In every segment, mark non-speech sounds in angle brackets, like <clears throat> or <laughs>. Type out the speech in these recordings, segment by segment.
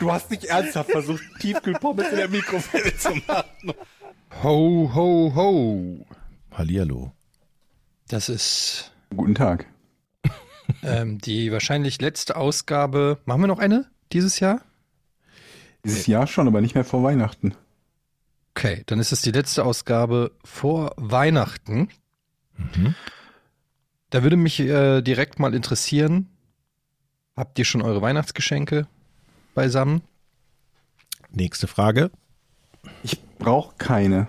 Du hast nicht ernsthaft versucht, Tiefkühlpommes in der Mikrowelle zu machen. Ho, ho, ho. Hallihallo. Das ist Guten Tag. ähm, die wahrscheinlich letzte Ausgabe. Machen wir noch eine dieses Jahr? Dieses Jahr schon, aber nicht mehr vor Weihnachten. Okay, dann ist es die letzte Ausgabe vor Weihnachten. Da würde mich äh, direkt mal interessieren, habt ihr schon eure Weihnachtsgeschenke beisammen? Nächste Frage. Ich brauche keine.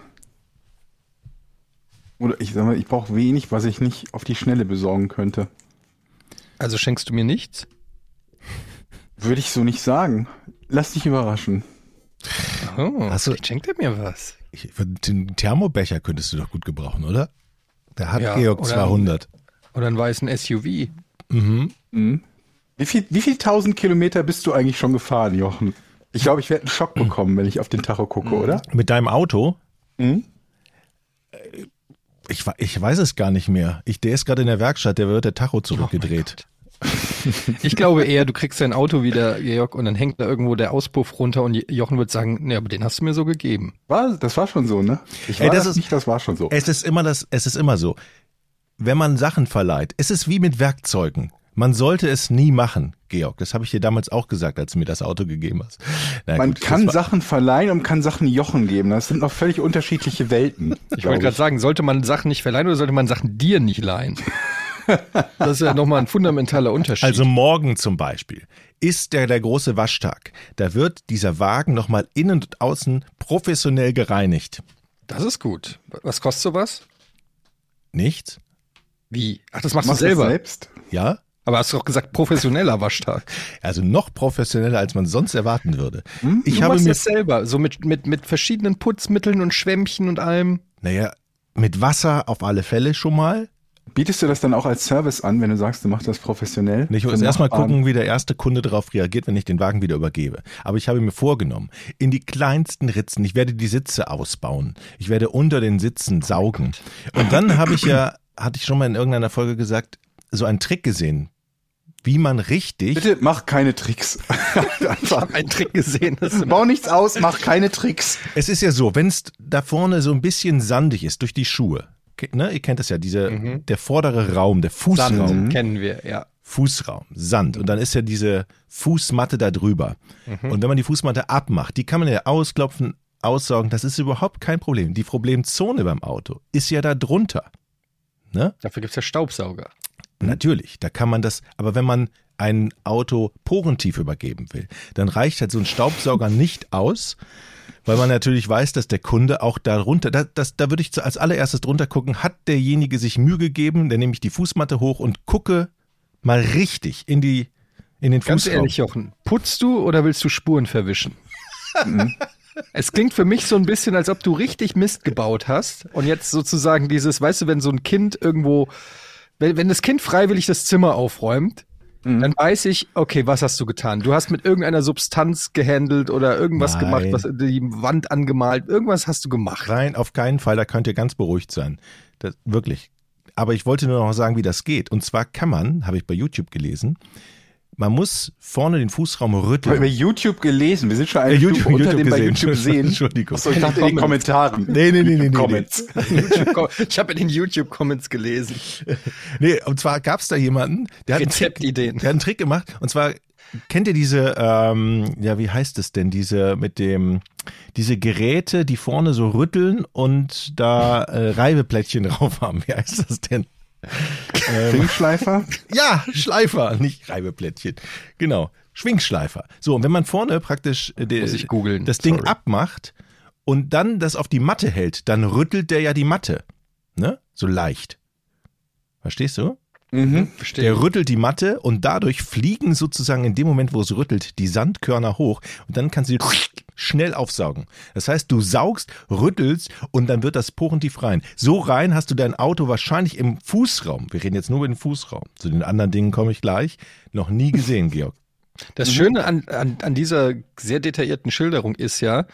Oder ich sag mal, ich brauche wenig, was ich nicht auf die Schnelle besorgen könnte. Also schenkst du mir nichts? Würde ich so nicht sagen. Lass dich überraschen. Oh, Hast du- vielleicht schenkt er mir was. Ich, den Thermobecher könntest du doch gut gebrauchen, oder? Der hat Ja, Georg oder- 200. Oder einen weißen SUV. Mhm. Mhm. Wie viel, wie viel tausend Kilometer bist du eigentlich schon gefahren, Jochen? Ich glaube, ich werde einen Schock bekommen, wenn ich auf den Tacho gucke, oder? Mit deinem Auto? Mhm. Ich, ich weiß es gar nicht mehr. Ich, der ist gerade in der Werkstatt, der wird der Tacho zurückgedreht. Ich glaube eher, du kriegst dein Auto wieder, Georg, und dann hängt da irgendwo der Auspuff runter und Jochen wird sagen, nee, aber den hast du mir so gegeben. War, das war schon so, ne? Ich Ey, war das das, ist- nicht, das war schon so. Es ist immer das, es ist immer so. Wenn man Sachen verleiht, es ist wie mit Werkzeugen. Man sollte es nie machen, Georg. Das habe ich dir damals auch gesagt, als du mir das Auto gegeben hast. Na Man gut, kann Sachen verleihen und kann Sachen Jochen geben. Das sind noch völlig unterschiedliche Welten. <laughs> Ich wollte gerade sagen, sollte man Sachen nicht verleihen oder sollte man Sachen dir nicht leihen? <laughs> Das ist ja nochmal ein fundamentaler Unterschied. Also morgen zum Beispiel ist der, der große Waschtag. Da wird dieser Wagen nochmal innen und außen professionell gereinigt. das ist gut. Was kostet sowas? Nichts? Wie? Ach, das machst Machst du selber. selbst? Ja? Aber hast du auch gesagt, professioneller Waschtag. Also noch professioneller, als man sonst erwarten würde. Ich du habe machst mir, das selber, so mit, mit, mit verschiedenen Putzmitteln und Schwämmchen und allem. naja, mit Wasser auf alle Fälle schon mal. Bietest du das dann auch als Service an, wenn du sagst, du machst das professionell? Ich muss erstmal gucken, wie der erste Kunde darauf reagiert, wenn ich den Wagen wieder übergebe. Aber ich habe mir vorgenommen, in die kleinsten Ritzen, ich werde die Sitze ausbauen. Ich werde unter den Sitzen saugen. Und dann habe ich ja, hatte ich schon mal in irgendeiner Folge gesagt, so einen Trick gesehen, wie man richtig, Bitte mach keine Tricks. <laughs> Einfach. Einen Trick gesehen. Bau nichts aus, mach keine Tricks. es ist ja so, wenn es da vorne so ein bisschen sandig ist durch die Schuhe, ne, ihr kennt das ja, diese, der vordere Raum, der Fußraum. Sand kennen wir, ja. Fußraum, Sand. Und dann ist ja diese Fußmatte da drüber. Und wenn man die Fußmatte abmacht, die kann man ja ausklopfen, aussaugen, das ist überhaupt kein Problem. Die Problemzone beim Auto ist ja da drunter. Ne? Dafür gibt's ja Staubsauger. Natürlich, da kann man das, aber wenn man ein Auto porentief übergeben will, dann reicht halt so ein Staubsauger <laughs> nicht aus, weil man natürlich weiß, dass der Kunde auch darunter, da, das, da würde ich als allererstes drunter gucken, hat derjenige sich Mühe gegeben, dann nehme ich die Fußmatte hoch und gucke mal richtig in die, in den Ganz Fußraum. ehrlich, Jochen, putzt du oder willst du Spuren verwischen? es klingt für mich so ein bisschen, als ob du richtig Mist gebaut hast und jetzt sozusagen dieses, weißt du, wenn so ein Kind irgendwo, wenn, wenn das Kind freiwillig das Zimmer aufräumt, dann weiß ich, okay, was hast du getan? Du hast mit irgendeiner Substanz gehandelt oder irgendwas Nein. gemacht, was die Wand angemalt, irgendwas hast du gemacht. Nein, auf keinen Fall, da könnt ihr ganz beruhigt sein. Das, wirklich. Aber ich wollte nur noch sagen, wie das geht. Und zwar kann man, habe ich bei YouTube gelesen, man muss vorne den Fußraum Ich habe rütteln. über YouTube gelesen. Wir sind schon eine YouTube- unter YouTube dem bei gesehen. YouTube sehen. Entschuldigung. Achso, ich dachte in den Kommentaren. Nee, nee, nee, nee. Comments. <laughs> Ich habe in den YouTube-Comments gelesen. <laughs> Nee, und zwar gab es da jemanden, der hat, einen Trick, Rezeptideen. der hat einen Trick gemacht. Und zwar, kennt ihr diese, ähm, ja, wie heißt es denn, diese mit dem, diese Geräte, die vorne so rütteln und da äh, Reibeplättchen <laughs> drauf haben. Wie heißt das denn? Ringschleifer? Ja, Schleifer, nicht Reibeplättchen. Genau, Schwingschleifer. So, und wenn man vorne praktisch äh, de- Muss ich googeln, das Ding sorry. abmacht und dann das auf die Matte hält, dann rüttelt der ja die Matte. Ne? So leicht. Verstehst du? Mhm. Verstehe. Der rüttelt die Matte und dadurch fliegen sozusagen in dem Moment, wo es rüttelt, die Sandkörner hoch und dann kannst du schnell aufsaugen. Das heißt, du saugst, rüttelst und dann wird das porentief rein. So rein hast du dein Auto wahrscheinlich im Fußraum. Wir reden jetzt nur über den Fußraum. Zu den anderen Dingen komme ich gleich. Noch nie gesehen, Georg. Das Schöne an, an, an dieser sehr detaillierten Schilderung ist ja,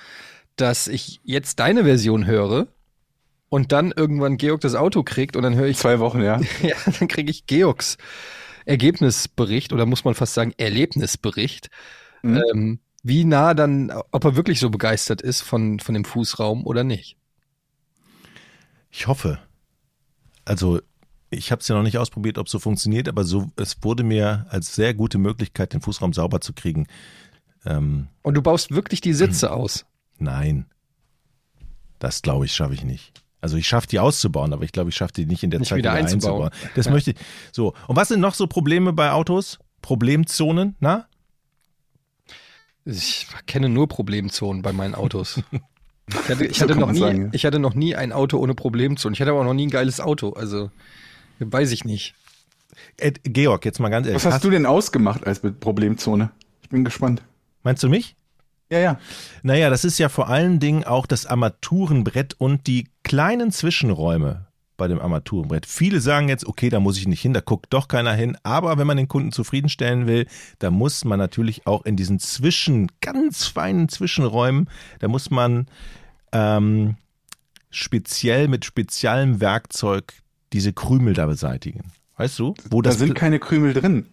dass ich jetzt deine Version höre und dann irgendwann Georg das Auto kriegt und dann höre ich, Zwei Wochen, ja. <laughs> ja, dann kriege ich Georgs Ergebnisbericht oder muss man fast sagen Erlebnisbericht. Mhm. Ähm, wie nah dann, ob er wirklich so begeistert ist von, von dem Fußraum oder nicht. Ich hoffe. Also, ich habe es ja noch nicht ausprobiert, ob es so funktioniert, aber so, es wurde mir als sehr gute Möglichkeit, den Fußraum sauber zu kriegen. Ähm, Und du baust wirklich die Sitze Mhm. <clears throat> aus. nein. Das glaube ich, schaffe ich nicht. Also ich schaffe die auszubauen, aber ich glaube, ich schaffe die nicht in der Nicht Zeit wieder einzubauen. Das Ja. möchte ich. So. Und was sind noch so Probleme bei Autos? Problemzonen, na? Ich kenne nur Problemzonen bei meinen Autos. <laughs> Ich hatte, ich So hatte, man nie, sagen, ja. ich hatte noch nie ein Auto ohne Problemzonen. Ich hatte aber auch noch nie ein geiles Auto. Also, weiß ich nicht. Ed, Georg, jetzt mal ganz ehrlich. Was hast du denn ausgemacht als mit Problemzone? Ich bin gespannt. Meinst du mich? Ja, ja. Naja, das ist ja vor allen Dingen auch das Armaturenbrett und die kleinen Zwischenräume bei dem Armaturenbrett. Viele sagen jetzt, okay, da muss ich nicht hin, da guckt doch keiner hin. Aber wenn man den Kunden zufriedenstellen will, da muss man natürlich auch in diesen zwischen, ganz feinen Zwischenräumen, da muss man ähm, speziell mit speziellem Werkzeug diese Krümel da beseitigen. Weißt du? Wo Da das sind keine Krümel drin.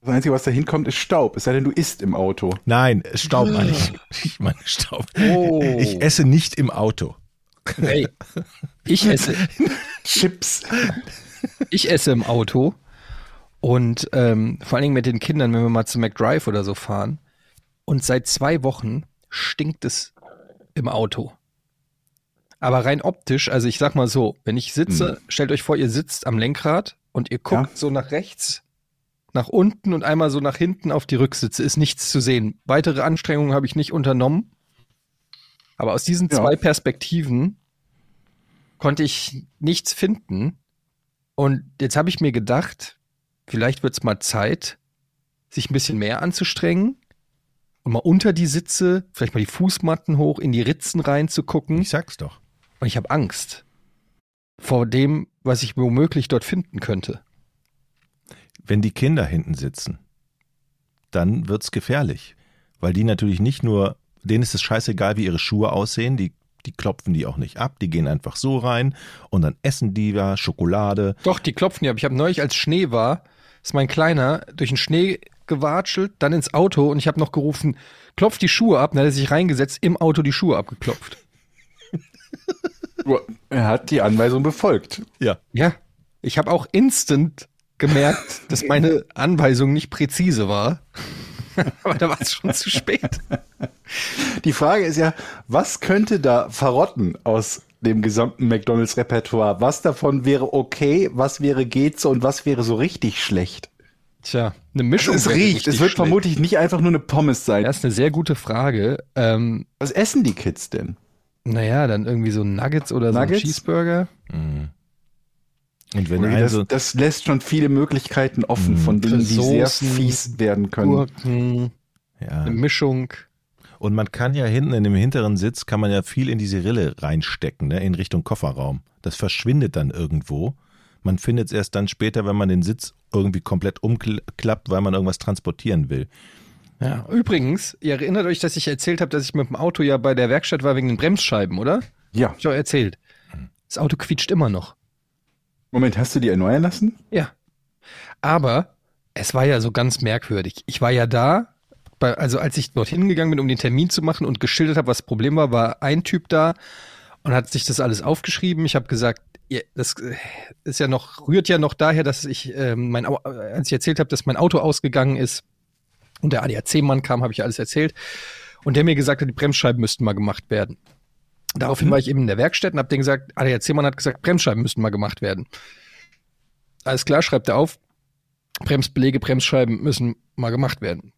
Das Einzige, was da hinkommt, ist Staub. Es sei denn, du isst im Auto. Nein, Staub meine ich. <laughs> Ich meine Staub. Oh. Ich esse nicht im Auto. Hey, ich <laughs> esse, Chips. ich esse im Auto und ähm, vor allen Dingen mit den Kindern, wenn wir mal zu McDrive oder so fahren. Und seit zwei Wochen stinkt es im Auto. Aber rein optisch, also ich sag mal so, wenn ich sitze, stellt euch vor, ihr sitzt am Lenkrad und ihr guckt Ja. so nach rechts, nach unten und einmal so nach hinten auf die Rücksitze, ist nichts zu sehen. Weitere Anstrengungen habe ich nicht unternommen. Aber aus diesen Ja. zwei Perspektiven konnte ich nichts finden. Und jetzt habe ich mir gedacht, vielleicht wird es mal Zeit, sich ein bisschen mehr anzustrengen und mal unter die Sitze, vielleicht mal die Fußmatten hoch, in die Ritzen reinzugucken. Ich sag's doch. Und ich habe Angst vor dem, was ich womöglich dort finden könnte. wenn die Kinder hinten sitzen, dann wird's gefährlich. Weil die natürlich nicht nur, denen ist es scheißegal, wie ihre Schuhe aussehen, die, die klopfen die auch nicht ab, die gehen einfach so rein und dann essen die da Schokolade. Doch, die klopfen ja. Aber ich habe neulich, als Schnee war, ist mein Kleiner durch den Schnee gewatschelt, dann ins Auto und ich habe noch gerufen, klopf die Schuhe ab. Dann hat er sich reingesetzt, im Auto die Schuhe abgeklopft. <laughs> Er hat die Anweisung befolgt. Ja. Ja, ich habe auch instant gemerkt, dass meine Anweisung nicht präzise war. <laughs> Aber da war es schon zu spät. Die Frage ist ja, was könnte da verrotten aus dem gesamten McDonalds-Repertoire? Was davon wäre okay, was wäre geht so und was wäre so richtig schlecht? Tja, eine Mischung. es wäre riecht, es wird schlecht. vermutlich nicht einfach nur eine Pommes sein. Das ist eine sehr gute Frage. Ähm, Was essen die Kids denn? naja, dann irgendwie so Nuggets oder Nuggets? so ein Cheeseburger. Mhm. Und wenn Okay, das, das lässt schon viele Möglichkeiten offen von Dingen, die sehr fies werden können. Gurken, ja. eine Mischung. Und man kann ja hinten in dem hinteren Sitz, kann man ja viel in diese Rille reinstecken, ne, in Richtung Kofferraum. Das verschwindet dann irgendwo. Man findet es erst dann später, wenn man den Sitz irgendwie komplett umklappt, weil man irgendwas transportieren will. Ja. Übrigens, ihr erinnert euch, dass ich erzählt habe, dass ich mit dem Auto ja bei der Werkstatt war wegen den Bremsscheiben, oder? Ja, Hab ich auch erzählt. Das Auto quietscht immer noch. Moment, hast du die erneuern lassen? Ja. Aber es war ja so ganz merkwürdig. Ich war ja da, bei, also als ich dorthin gegangen bin, um den Termin zu machen und geschildert habe, was das Problem war, war ein Typ da und hat sich das alles aufgeschrieben. Ich habe gesagt, das äh, ist ja noch, rührt ja noch daher, dass ich, ähm, mein, äh, als ich erzählt habe, dass mein Auto ausgegangen ist und der ADAC-Mann kam, habe ich alles erzählt. Und der mir gesagt hat, die Bremsscheiben müssten mal gemacht werden. Daraufhin war ich eben in der Werkstatt und habe denen gesagt, ADAC-Mann hat gesagt, Bremsscheiben müssten mal gemacht werden. Alles klar, schreibt er auf. Bremsbeläge, Bremsscheiben müssen mal gemacht werden.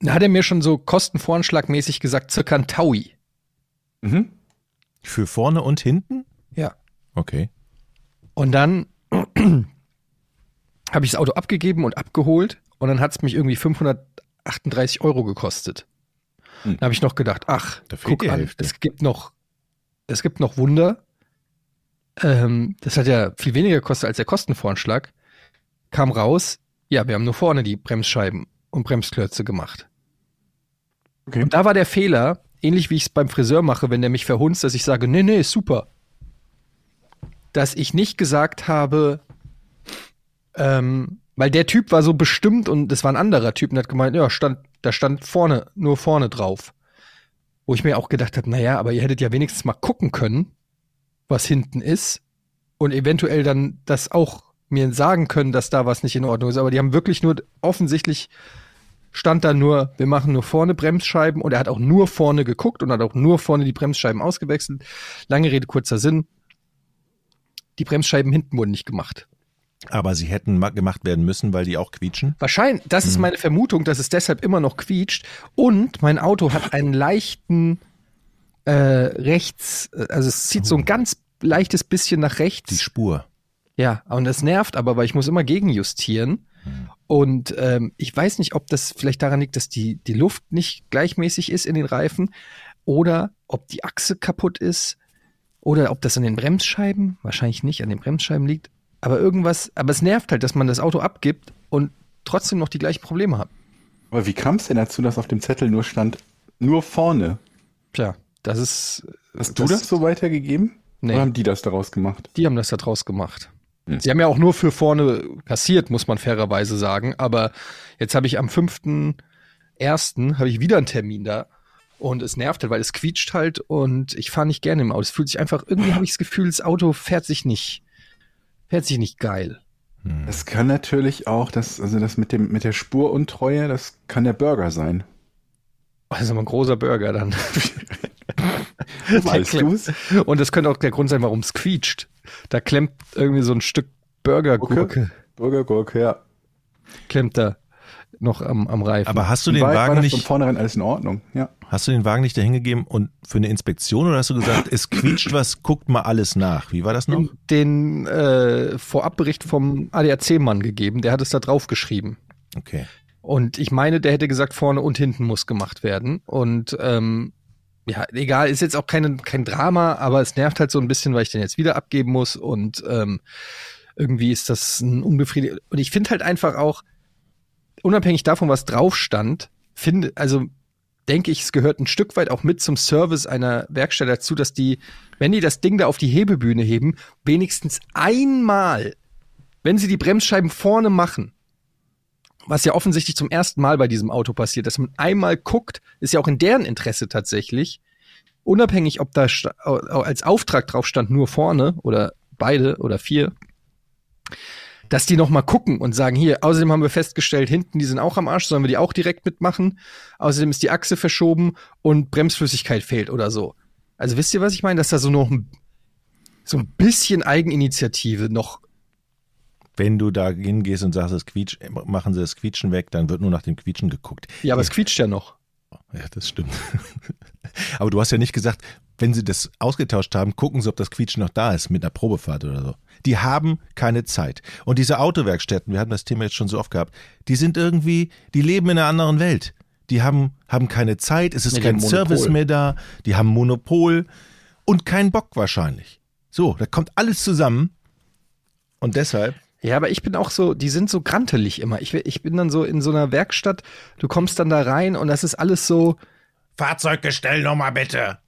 Da hat er mir schon so kostenvoranschlagmäßig gesagt, circa ein Taui. Mhm. Für vorne und hinten? Ja. Okay. Und dann habe ich das Auto abgegeben und abgeholt und dann hat es mich irgendwie 538 Euro gekostet. Hm. Da habe ich noch gedacht, ach, guck an, Hälfte. es gibt noch, es gibt noch Wunder. Ähm, das hat ja viel weniger gekostet als der Kostenvoranschlag. Kam raus, ja, wir haben nur vorne die Bremsscheiben und Bremsklötze gemacht. Okay. Und da war der Fehler, ähnlich wie ich es beim Friseur mache, wenn der mich verhunzt, dass ich sage, nee, nee, super. Dass ich nicht gesagt habe, ähm, weil der Typ war so bestimmt und das war ein anderer Typ und hat gemeint, ja, stand, da stand vorne, nur vorne drauf. Wo ich mir auch gedacht habe, naja, aber ihr hättet ja wenigstens mal gucken können, was hinten ist und eventuell dann das auch mir sagen können, dass da was nicht in Ordnung ist. Aber die haben wirklich nur offensichtlich stand da nur, wir machen nur vorne Bremsscheiben und er hat auch nur vorne geguckt und hat auch nur vorne die Bremsscheiben ausgewechselt. Lange Rede, kurzer Sinn. Die Bremsscheiben hinten wurden nicht gemacht. Aber sie hätten ma- gemacht werden müssen, weil die auch quietschen. Wahrscheinlich, das ist meine Vermutung, dass es deshalb immer noch quietscht. Und mein Auto hat einen leichten äh, rechts, äh, also es zieht so ein ganz leichtes bisschen nach Die rechts. Spur. Ja, und das nervt aber, weil ich muss immer gegenjustieren. Und ähm, ich weiß nicht, ob das vielleicht daran liegt, dass die, die Luft nicht gleichmäßig ist in den Reifen oder ob die Achse kaputt ist oder ob das an den Bremsscheiben, wahrscheinlich nicht an den Bremsscheiben liegt. Aber irgendwas, aber es nervt halt, dass man das Auto abgibt und trotzdem noch die gleichen Probleme hat. Aber wie kam es denn dazu, dass auf dem Zettel nur stand, nur vorne? Tja, das ist. Hast du das so weitergegeben? Nee. Oder haben die das daraus gemacht? Die haben das da draus gemacht. Hm. Sie haben ja auch nur für vorne kassiert, muss man fairerweise sagen. Aber jetzt habe ich am 5.1. habe ich wieder einen Termin da. Und es nervt halt, weil es quietscht halt und ich fahre nicht gerne im Auto. Es fühlt sich einfach, irgendwie habe ich das Gefühl, das Auto fährt sich nicht, fährt sich nicht geil. Das kann natürlich auch, das, also das mit dem, mit der Spuruntreue, das kann der Burger sein. Das ist aber ein großer Burger dann. <laughs> Weißt du's? Und das könnte auch der Grund sein, warum es quietscht. Da klemmt irgendwie so ein Stück Burgergurke, Burgergurke, ja. klemmt da noch am, am Reifen. Aber hast du den War, war Wagen das von nicht, vornherein alles in Ordnung? Ja. hast du den Wagen nicht dahin gegeben und für eine Inspektion oder hast du gesagt, es quietscht was, guckt mal alles nach? Wie war das noch? den äh, Vorabbericht vom ADAC-Mann gegeben, der hat es da drauf geschrieben. Okay. Und ich meine, der hätte gesagt, vorne und hinten muss gemacht werden. Und ähm, ja, egal, ist jetzt auch keine, kein Drama, aber es nervt halt so ein bisschen, weil ich den jetzt wieder abgeben muss. Und ähm, irgendwie ist das ein unbefriedigend. Und ich finde halt einfach auch, unabhängig davon, was drauf stand, finde, also denke ich, es gehört ein Stück weit auch mit zum Service einer Werkstatt dazu, dass die, wenn die das Ding da auf die Hebebühne heben, wenigstens einmal, wenn sie die Bremsscheiben vorne machen, was ja offensichtlich zum ersten Mal bei diesem Auto passiert, dass man einmal guckt, ist ja auch in deren Interesse tatsächlich, unabhängig, ob da als Auftrag drauf stand, nur vorne oder beide oder vier, dass die noch mal gucken und sagen, hier, außerdem haben wir festgestellt, hinten, die sind auch am Arsch, sollen wir die auch direkt mitmachen? Außerdem ist die Achse verschoben und Bremsflüssigkeit fehlt oder so. Also wisst ihr, was ich meine? Dass da so noch ein, so ein bisschen Eigeninitiative noch Wenn du da hingehst und sagst, es quietsch, machen sie das Quietschen weg, dann wird nur nach dem Quietschen geguckt. Ja, aber es quietscht ja noch. Ja, das stimmt. <laughs> Aber du hast ja nicht gesagt, wenn sie das ausgetauscht haben, gucken sie, ob das Quietschen noch da ist mit einer Probefahrt oder so. Die haben keine Zeit. Und diese Autowerkstätten, wir hatten das Thema jetzt schon so oft gehabt, die sind irgendwie, die leben in einer anderen Welt. Die haben, haben keine Zeit, es ist Nee, kein haben. Service mehr da, die haben Monopol und keinen Bock wahrscheinlich. So, da kommt alles zusammen. Und deshalb, Ja, aber ich bin auch so, die sind so grantelig immer. Ich, ich bin dann so in so einer Werkstatt, du kommst dann da rein und das ist alles so, Fahrzeuggestell nochmal bitte.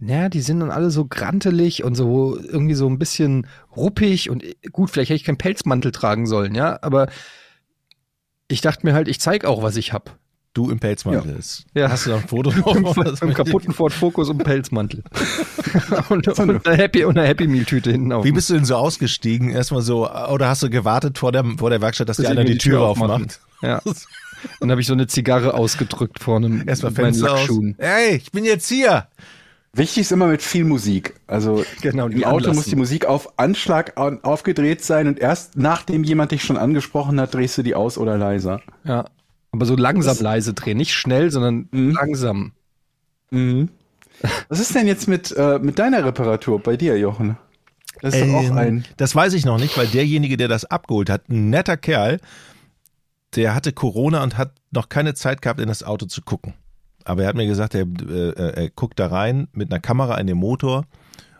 ja, die sind dann alle so grantelig und so irgendwie so ein bisschen ruppig und äh, gut, vielleicht hätte ich keinen Pelzmantel tragen sollen, ja, aber ich dachte mir halt, ich zeig auch, was ich hab. Du im Pelzmantel. ist. Ja. Hast du noch ein Foto Mit noch? einem kaputten Ford Focus und einem Pelzmantel. <laughs> und, und eine Happy, und eine Happy Meal Tüte hinten auf. Wie bist du denn so ausgestiegen? Erstmal so, oder hast du gewartet vor der, vor der Werkstatt, dass die einer die Tür aufmacht? Ja. <laughs> Dann habe ich so eine Zigarre ausgedrückt vor einem Erstmal Fenster aus. Lackschuhen. Hey, ich bin jetzt hier. Wichtig ist immer mit viel Musik. Also Genau, im die Auto anlassen. muss die Musik auf Anschlag an- aufgedreht sein und erst nachdem jemand dich schon angesprochen hat, drehst du die aus oder leiser. Ja. Aber so langsam Das- leise drehen. Nicht schnell, sondern Mhm. langsam. Mhm. Was ist denn jetzt mit, äh, mit deiner Reparatur bei dir, Jochen? Das ist doch auch Ähm, ein. Das weiß ich noch nicht, weil derjenige, der das abgeholt hat, ein netter Kerl, der hatte Corona und hat noch keine Zeit gehabt, in das Auto zu gucken. Aber er hat mir gesagt, er, äh, er guckt da rein mit einer Kamera in den Motor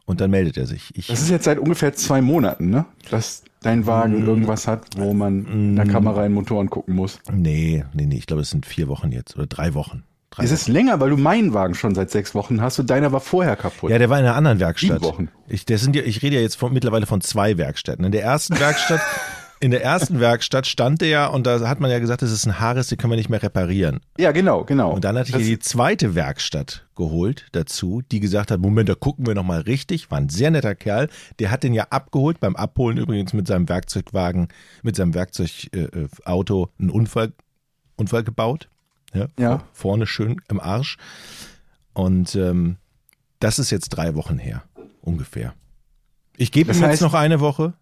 und dann meldet er sich. Ich, Das ist jetzt seit ungefähr zwei Monaten, ne? Dass dein Wagen irgendwas hat, wo man mit der Kamera in Motoren gucken muss. nee, nee, nee, ich glaube, es sind vier Wochen jetzt oder drei Wochen. Drei Es Wochen. ist länger, weil du meinen Wagen schon seit sechs Wochen hast und deiner war vorher kaputt. Ja, der war in einer anderen Werkstatt. Sieben Wochen. Ich, der sind ja, ich rede ja jetzt von, mittlerweile von zwei Werkstätten. In der ersten <laughs> Werkstatt, in der ersten Werkstatt stand der ja und da hat man ja gesagt, das ist ein Haarriss, den können wir nicht mehr reparieren. Ja, genau, genau. Und dann hatte ich Das- die zweite Werkstatt geholt dazu, die gesagt hat, Moment, da gucken wir nochmal richtig. War ein sehr netter Kerl. Der hat den ja abgeholt, beim Abholen übrigens mit seinem Werkzeugwagen, mit seinem Werkzeugauto äh, äh, Auto einen Unfall, Unfall gebaut. Ja, Ja. vor- Vorne schön im Arsch. Und ähm, das ist jetzt drei Wochen her, ungefähr. Ich gebe ihm jetzt noch eine Woche.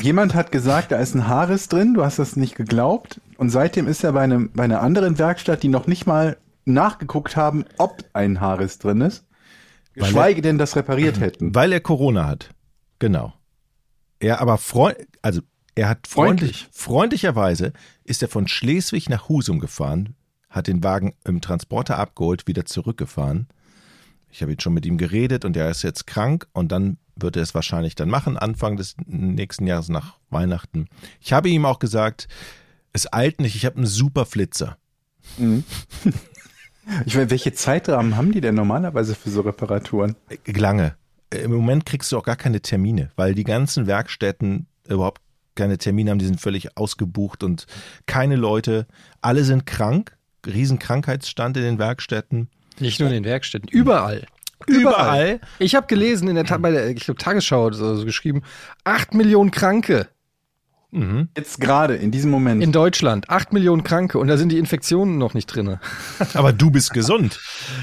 Jemand hat gesagt, da ist ein Haarriss drin, du hast das nicht geglaubt. Und seitdem ist er bei, einem, bei einer anderen Werkstatt, die noch nicht mal nachgeguckt haben, ob ein Haarriss drin ist. Weil Geschweige denn, das repariert <clears throat> hätten. Weil er Corona hat. Genau. Er aber freund, also er hat freundlich, Freundlich. freundlicherweise ist er von Schleswig nach Husum gefahren, hat den Wagen im Transporter abgeholt, wieder zurückgefahren. Ich habe jetzt schon mit ihm geredet und er ist jetzt krank und dann wird er es wahrscheinlich dann machen, Anfang des nächsten Jahres nach Weihnachten. Ich habe ihm auch gesagt, es eilt nicht, ich habe einen super Flitzer. <laughs> Ich meine, welche Zeitrahmen haben die denn normalerweise für so Reparaturen? Lange. Im Moment kriegst du auch gar keine Termine, weil die ganzen Werkstätten überhaupt keine Termine haben, die sind völlig ausgebucht und keine Leute, alle sind krank, riesen Krankheitsstand in den Werkstätten. Nicht nur in den Werkstätten, überall. Überall. Ich habe gelesen in der, Ta bei der ich glaube, Tagesschau hat so geschrieben, acht Millionen Kranke Jetzt gerade, in diesem Moment. in Deutschland. acht Millionen Kranke und da sind die Infektionen noch nicht drinne. <laughs> Aber du bist gesund.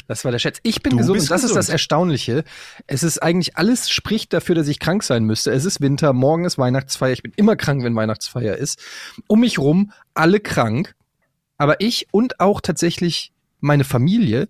Das war der Schätz. Ich bin Du gesund und das ist gesund. das Erstaunliche. Es ist eigentlich alles spricht dafür, dass ich krank sein müsste. Es ist Winter, morgen ist Weihnachtsfeier. Ich bin immer krank, wenn Weihnachtsfeier ist. Um mich rum alle krank, aber ich und auch tatsächlich meine Familie,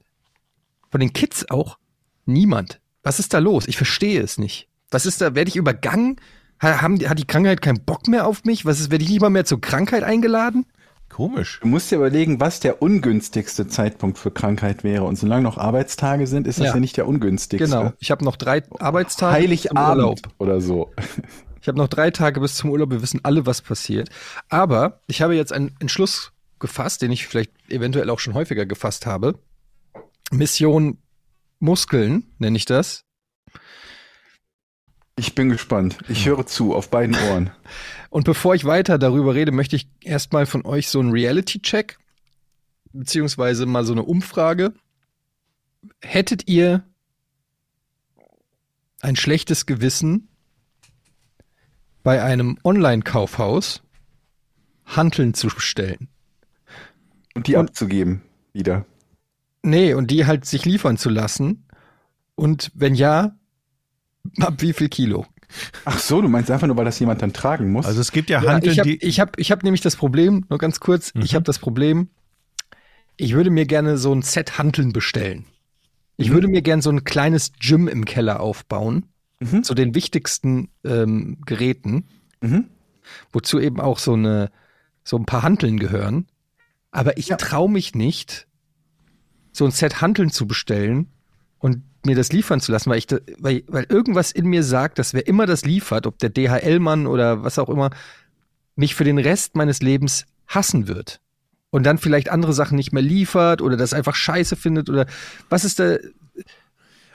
von den Kids auch, niemand. Was ist da los? Ich verstehe es nicht. Was ist da? Werde ich übergangen? Ha- Haben, hat die Krankheit keinen Bock mehr auf mich? Was ist? Werde ich nicht mal mehr zur Krankheit eingeladen? Komisch. Du musst dir überlegen, was der ungünstigste Zeitpunkt für Krankheit wäre. Und solange noch Arbeitstage sind, ist das Ja. ja, nicht der ungünstigste. Genau. Ich habe noch drei Arbeitstage. Heiligabend oder so. <laughs> Ich habe noch drei Tage bis zum Urlaub. Wir wissen alle, was passiert. Aber ich habe jetzt einen Entschluss gefasst, den ich vielleicht eventuell auch schon häufiger gefasst habe. Mission Muskeln nenne ich das. Ich bin gespannt. Ich höre zu, auf beiden Ohren. <laughs> Und bevor ich weiter darüber rede, möchte ich erstmal von euch so einen Reality-Check, beziehungsweise mal so eine Umfrage. Hättet ihr ein schlechtes Gewissen bei einem Online-Kaufhaus Hanteln zu bestellen? Und die abzugeben. Wieder. Nee, und die halt sich liefern zu lassen. Und wenn ja, ab wie viel Kilo? Ach so, du meinst einfach nur, weil das jemand dann tragen muss? Also es gibt ja Ja, Handeln, ich habe die. ich hab, ich hab nämlich das Problem, nur ganz kurz, ich Mhm. habe das Problem, ich würde mir gerne so ein Set Hanteln bestellen. Ich würde mir gerne so ein kleines Gym im Keller aufbauen, Mhm. zu den wichtigsten ähm, Geräten, Mhm. wozu eben auch so eine so ein paar Hanteln gehören. Aber ich Ja. traue mich nicht, so ein Set Hanteln zu bestellen und mir das liefern zu lassen, weil ich da, weil, weil irgendwas in mir sagt, dass wer immer das liefert, ob der DHL-Mann oder was auch immer, mich für den Rest meines Lebens hassen wird. Und dann vielleicht andere Sachen nicht mehr liefert oder das einfach scheiße findet oder was ist da,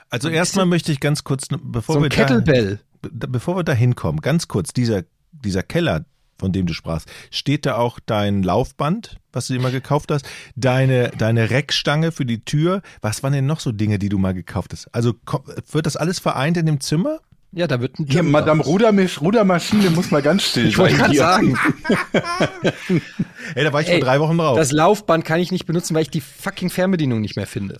Also erstmal möchte ich ganz kurz, bevor so ein wir da, Kettlebell. be- bevor wir da hinkommen, ganz kurz, dieser, dieser Keller, von dem du sprachst, steht da auch dein Laufband, was du dir mal gekauft hast, deine, deine Reckstange für die Tür. Was waren denn noch so Dinge, die du mal gekauft hast? Also wird das alles vereint in dem Zimmer? Ja, da wird ein Gym Madame draus. Rudermisch, Rudermaschine muss mal ganz still Ich wollte sein. gerade hier. sagen, <laughs> Ey, da war ich Ey, vor drei Wochen drauf. das Laufband kann ich nicht benutzen, weil ich die fucking Fernbedienung nicht mehr finde.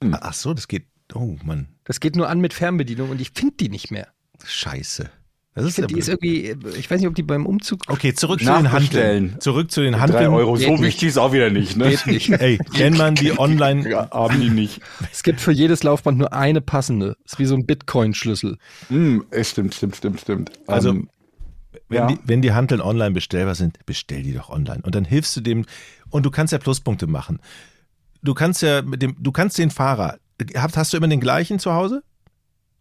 Ah, Ach so, das geht. Oh Mann, Das geht nur an mit Fernbedienung und ich finde die nicht mehr. scheiße. Das Ich ist ja finde, die ist irgendwie, ich weiß nicht, ob die beim Umzug Okay, zurück zu den. Handeln. Zurück zu den Drei Handeln. Euro, Geht so nicht. wichtig ist auch wieder nicht, ne? geht nicht. Ey, <laughs> wenn man die online, Ja, haben die nicht. Es gibt für jedes Laufband nur eine passende. Ist wie so ein Bitcoin-Schlüssel. Es stimmt, stimmt, stimmt, stimmt. Also, Ähm, wenn, Ja. die, wenn die Handeln online bestellbar sind, bestell die doch online. Und dann hilfst du dem, und du kannst ja Pluspunkte machen. Du kannst ja mit dem, du kannst den Fahrer, hast, hast du immer den gleichen zu Hause?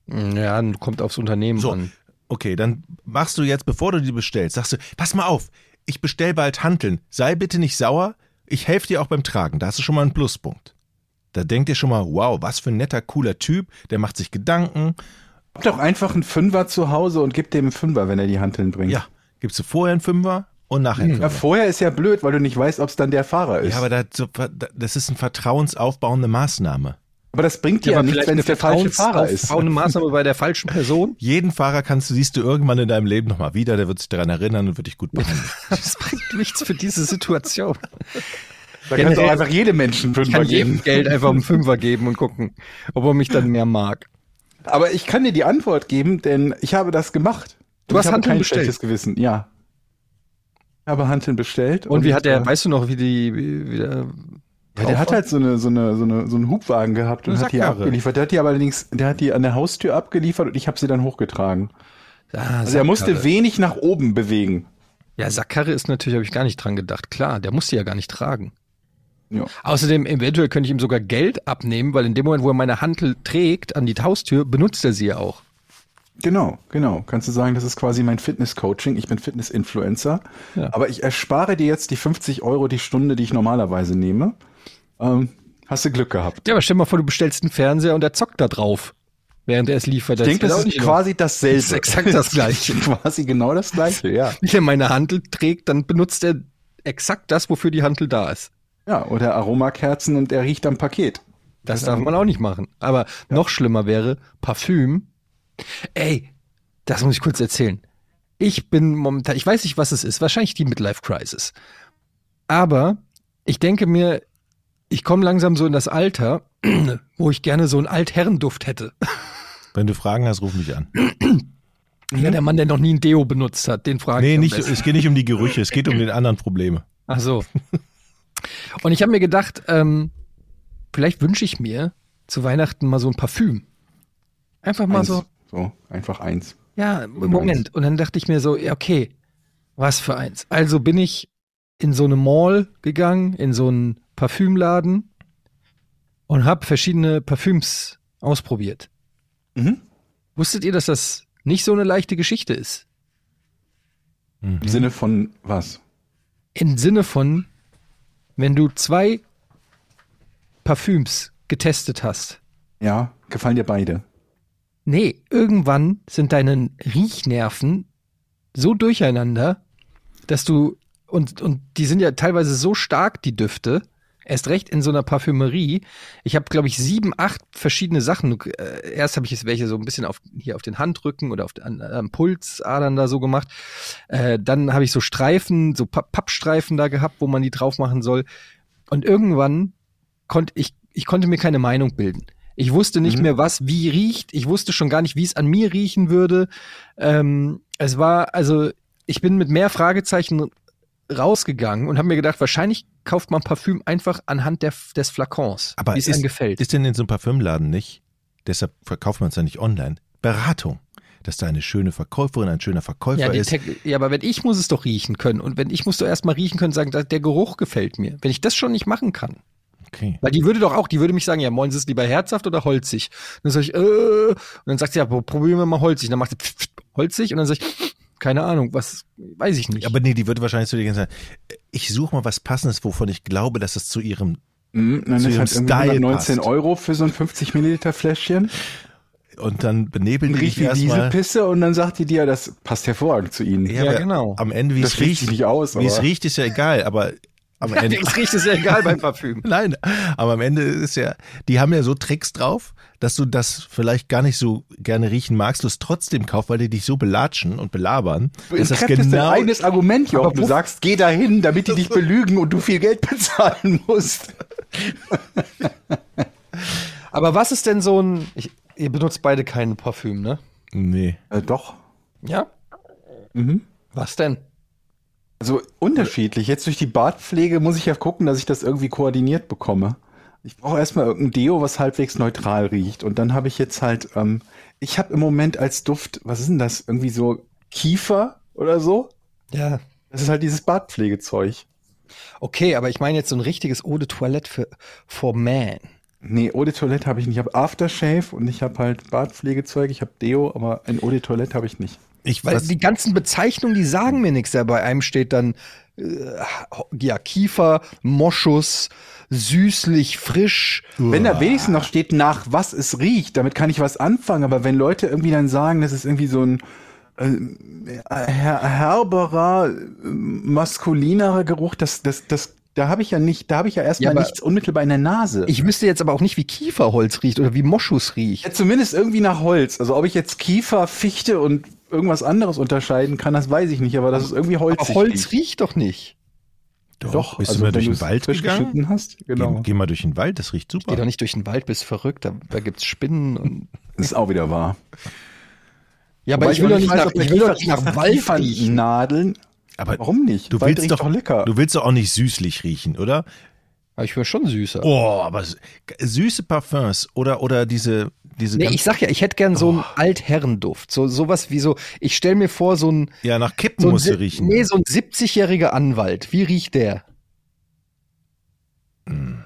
Ja, kommt aufs Unternehmen So. an. Okay, dann machst du jetzt, bevor du die bestellst, sagst du, pass mal auf, ich bestell bald Hanteln, sei bitte nicht sauer, ich helfe dir auch beim Tragen, da hast du schon mal einen Pluspunkt. Da denkt ihr schon mal, wow, was für ein netter, cooler Typ, der macht sich Gedanken. hab doch einfach einen Fünfer zu Hause und gib dem einen Fünfer, wenn er die Hanteln bringt. Ja, gibst du vorher einen Fünfer und nachher einen Ja, Fünfer. vorher ist ja blöd, weil du nicht weißt, ob es dann der Fahrer ist. Ja, aber das ist eine vertrauensaufbauende Maßnahme. Aber das bringt dir ja, nichts, wenn es der falsche Fahrer ist. Eine Maßnahme bei der falschen Person. <laughs> Jeden Fahrer kannst du, siehst du irgendwann in deinem Leben nochmal wieder, der wird sich daran erinnern und wird dich gut behandeln. <laughs> Das bringt nichts für diese Situation. Da kannst du auch generell- einfach jedem Menschen Ich Fünfer kann jedem geben. Geld einfach einen Fünfer geben und gucken, ob er mich dann mehr mag. Aber ich kann dir die Antwort geben, denn ich habe das gemacht. Du Und hast ich kein bestellt? schlechtes Gewissen, ja. Ich habe Hanteln bestellt. Und wie hat der, äh, weißt du noch, wie die, wie, wie der, Ja, der hat halt so eine, so eine, so eine, so einen Hubwagen gehabt und hat die abgeliefert. Der hat die aber allerdings, der hat die an der Haustür abgeliefert und ich habe sie dann hochgetragen. ah, Also er musste wenig nach oben bewegen. Ja, Sackkarre ist natürlich, habe ich gar nicht dran gedacht. Klar, der muss die ja gar nicht tragen. Ja. Außerdem, eventuell könnte ich ihm sogar Geld abnehmen, weil in dem Moment, wo er meine Hantel trägt an die Haustür, benutzt er sie ja auch. Genau, genau. Kannst du sagen, das ist quasi mein Fitness-Coaching. Ich bin Fitness-Influencer. Ja. Aber ich erspare dir jetzt die 50 Euro die Stunde, die ich normalerweise nehme. Ähm, hast du Glück gehabt. Ja, aber stell mal vor, du bestellst einen Fernseher und der zockt da drauf, während er es liefert. Ich denke, das ist quasi dasselbe. Das ist exakt das Gleiche. <laughs> quasi genau das Gleiche, ja. <laughs> Wenn er meine Hantel trägt, dann benutzt er exakt das, wofür die Hantel da ist. Ja, oder Aromakerzen und er riecht am Paket. Das darf man auch nicht machen. Aber noch schlimmer wäre Parfüm. Ey, das muss ich kurz erzählen. Ich bin momentan, ich weiß nicht, was es ist, wahrscheinlich die Midlife Crisis. Aber ich denke mir, ich komme langsam so in das Alter, wo ich gerne so einen Altherrenduft hätte. Wenn du Fragen hast, ruf mich an. Ja, der Mann, der noch nie ein Deo benutzt hat, den frage Nee, ich. besten. es geht nicht um die Gerüche, es geht um die anderen Probleme. Ach so. Und ich habe mir gedacht, ähm, vielleicht wünsche ich mir zu Weihnachten mal so ein Parfüm. Einfach mal Eins. so. So, einfach eins. Ja, im Moment. Und dann dachte ich mir so, ja, okay, was für eins. Also bin ich in so eine Mall gegangen, in so einen Parfümladen und habe verschiedene Parfüms ausprobiert. Mhm. Wusstet ihr, dass das nicht so eine leichte Geschichte ist? Mhm. Im Sinne von was? Im Sinne von, wenn du zwei Parfüms getestet hast, Ja, gefallen dir beide. Nee, irgendwann sind deine Riechnerven so durcheinander, dass du und und die sind ja teilweise so stark die Düfte, erst recht in so einer Parfümerie. Ich habe glaube ich sieben, acht verschiedene Sachen. Äh, erst habe ich jetzt welche so ein bisschen auf hier auf den Handrücken oder auf den, am Pulsadern da so gemacht. Äh, dann habe ich so Streifen, so Pa- Pappstreifen da gehabt, wo man die drauf machen soll. Und irgendwann konnte ich ich konnte mir keine Meinung bilden. Ich wusste nicht Mhm. mehr, was wie riecht. Ich wusste schon gar nicht, wie es an mir riechen würde. Ähm, es war, also, ich bin mit mehr Fragezeichen rausgegangen und habe mir gedacht, wahrscheinlich kauft man Parfüm einfach anhand der, des Flakons, Aber wie es ist, einem gefällt. ist denn in so einem Parfümladen nicht, deshalb verkauft man es ja nicht online, Beratung, dass da eine schöne Verkäuferin, ein schöner Verkäufer ja, ist. Ja, aber wenn ich muss es doch riechen können und wenn ich muss doch erstmal riechen können, sagen, der Geruch gefällt mir. Wenn ich das schon nicht machen kann, Okay. Weil die würde doch auch, die würde mich sagen, ja, moin, ist es lieber herzhaft oder holzig? Und dann sag ich, äh, und dann sagt sie, ja, pro- probieren wir mal holzig. Und dann macht sie pf, pf, holzig und dann sag ich, keine Ahnung, was, weiß ich nicht. Aber nee, die würde wahrscheinlich zu dir sagen, ich suche mal was Passendes, wovon ich glaube, dass es zu ihrem Mhm, dann Zu ist ihrem Style 119 passt. Euro für so ein 50 Milliliter Fläschchen. und dann benebeln Und die riecht dich wie erstmal. Dieselpisse und dann sagt die dir, das passt hervorragend zu ihnen. Ja, aber genau. Am Ende, wie Das es riecht riecht, nicht aus, wie es riecht, ist ja egal, aber am <laughs> ja, Ende, das riecht es ja egal beim Parfüm. <laughs> Nein, aber am Ende ist ja, die haben ja so Tricks drauf, dass du das vielleicht gar nicht so gerne riechen magst, du es trotzdem kaufst, weil die dich so belatschen und belabern, Du dass das genau, eigenes Argument, Jochen. Du sagst, geh dahin, damit die dich <laughs> belügen und du viel Geld bezahlen musst. Aber was ist denn so ein, ich, ihr benutzt beide kein Parfüm, ne? nee, Äh, doch. Ja? Was denn? Also unterschiedlich. Jetzt durch die Bartpflege muss ich ja gucken, dass ich das irgendwie koordiniert bekomme. Ich brauche erstmal irgendein Deo, was halbwegs neutral riecht. Und dann habe ich jetzt halt, ähm, ich habe im Moment als Duft, was ist denn das? Irgendwie so Kiefer oder so? Ja. Das ist halt dieses Bartpflegezeug. Okay, aber ich meine jetzt so ein richtiges Eau de Toilette für for Man. Nee, Eau de Toilette habe ich nicht. Ich habe Aftershave und ich habe halt Bartpflegezeug. Ich habe Deo, aber ein Eau de Toilette habe ich nicht. Ich was, die ganzen Bezeichnungen, die sagen mir nichts. Ja, bei einem steht dann äh, ja Kiefer, Moschus, süßlich, frisch. Wenn da wenigstens noch steht, nach was es riecht, damit kann ich was anfangen. Aber wenn Leute irgendwie dann sagen, das ist irgendwie so ein äh, her herberer, maskulinerer Geruch, das, das, das, da habe ich ja nicht, da habe ich ja erstmal Ja, nichts unmittelbar in der Nase. Ich wüsste jetzt aber auch nicht, wie Kieferholz riecht oder wie Moschus riecht. ja, zumindest irgendwie nach Holz. Also ob ich jetzt Kiefer, Fichte und irgendwas anderes unterscheiden kann, das weiß ich nicht, aber das ist irgendwie Holz. Aber Holz riecht doch nicht. doch, bist also du mal durch den Wald gegangen? geschnitten hast, genau. Geh, geh mal durch den Wald, das riecht super. Geh doch nicht durch den Wald, bist verrückt. Da, da gibt's Spinnen und. Das <laughs> ist auch wieder wahr. Ja, aber ich will doch nicht weiß, nach, ich will doch nach Wald riechen. Nadeln. Aber Warum nicht? du Wald willst doch, doch lecker. du willst doch auch nicht süßlich riechen, oder? Aber ich will schon süßer. Oh, aber süße Parfums oder oder diese diese Nee, ich sag ja, ich hätte gern so einen Oh. Altherrenduft. So, sowas wie so, ich stell mir vor, so ein, ja nach Kippen so ein, du si- riechen. nee, so ein 70-jähriger Anwalt. Wie riecht der?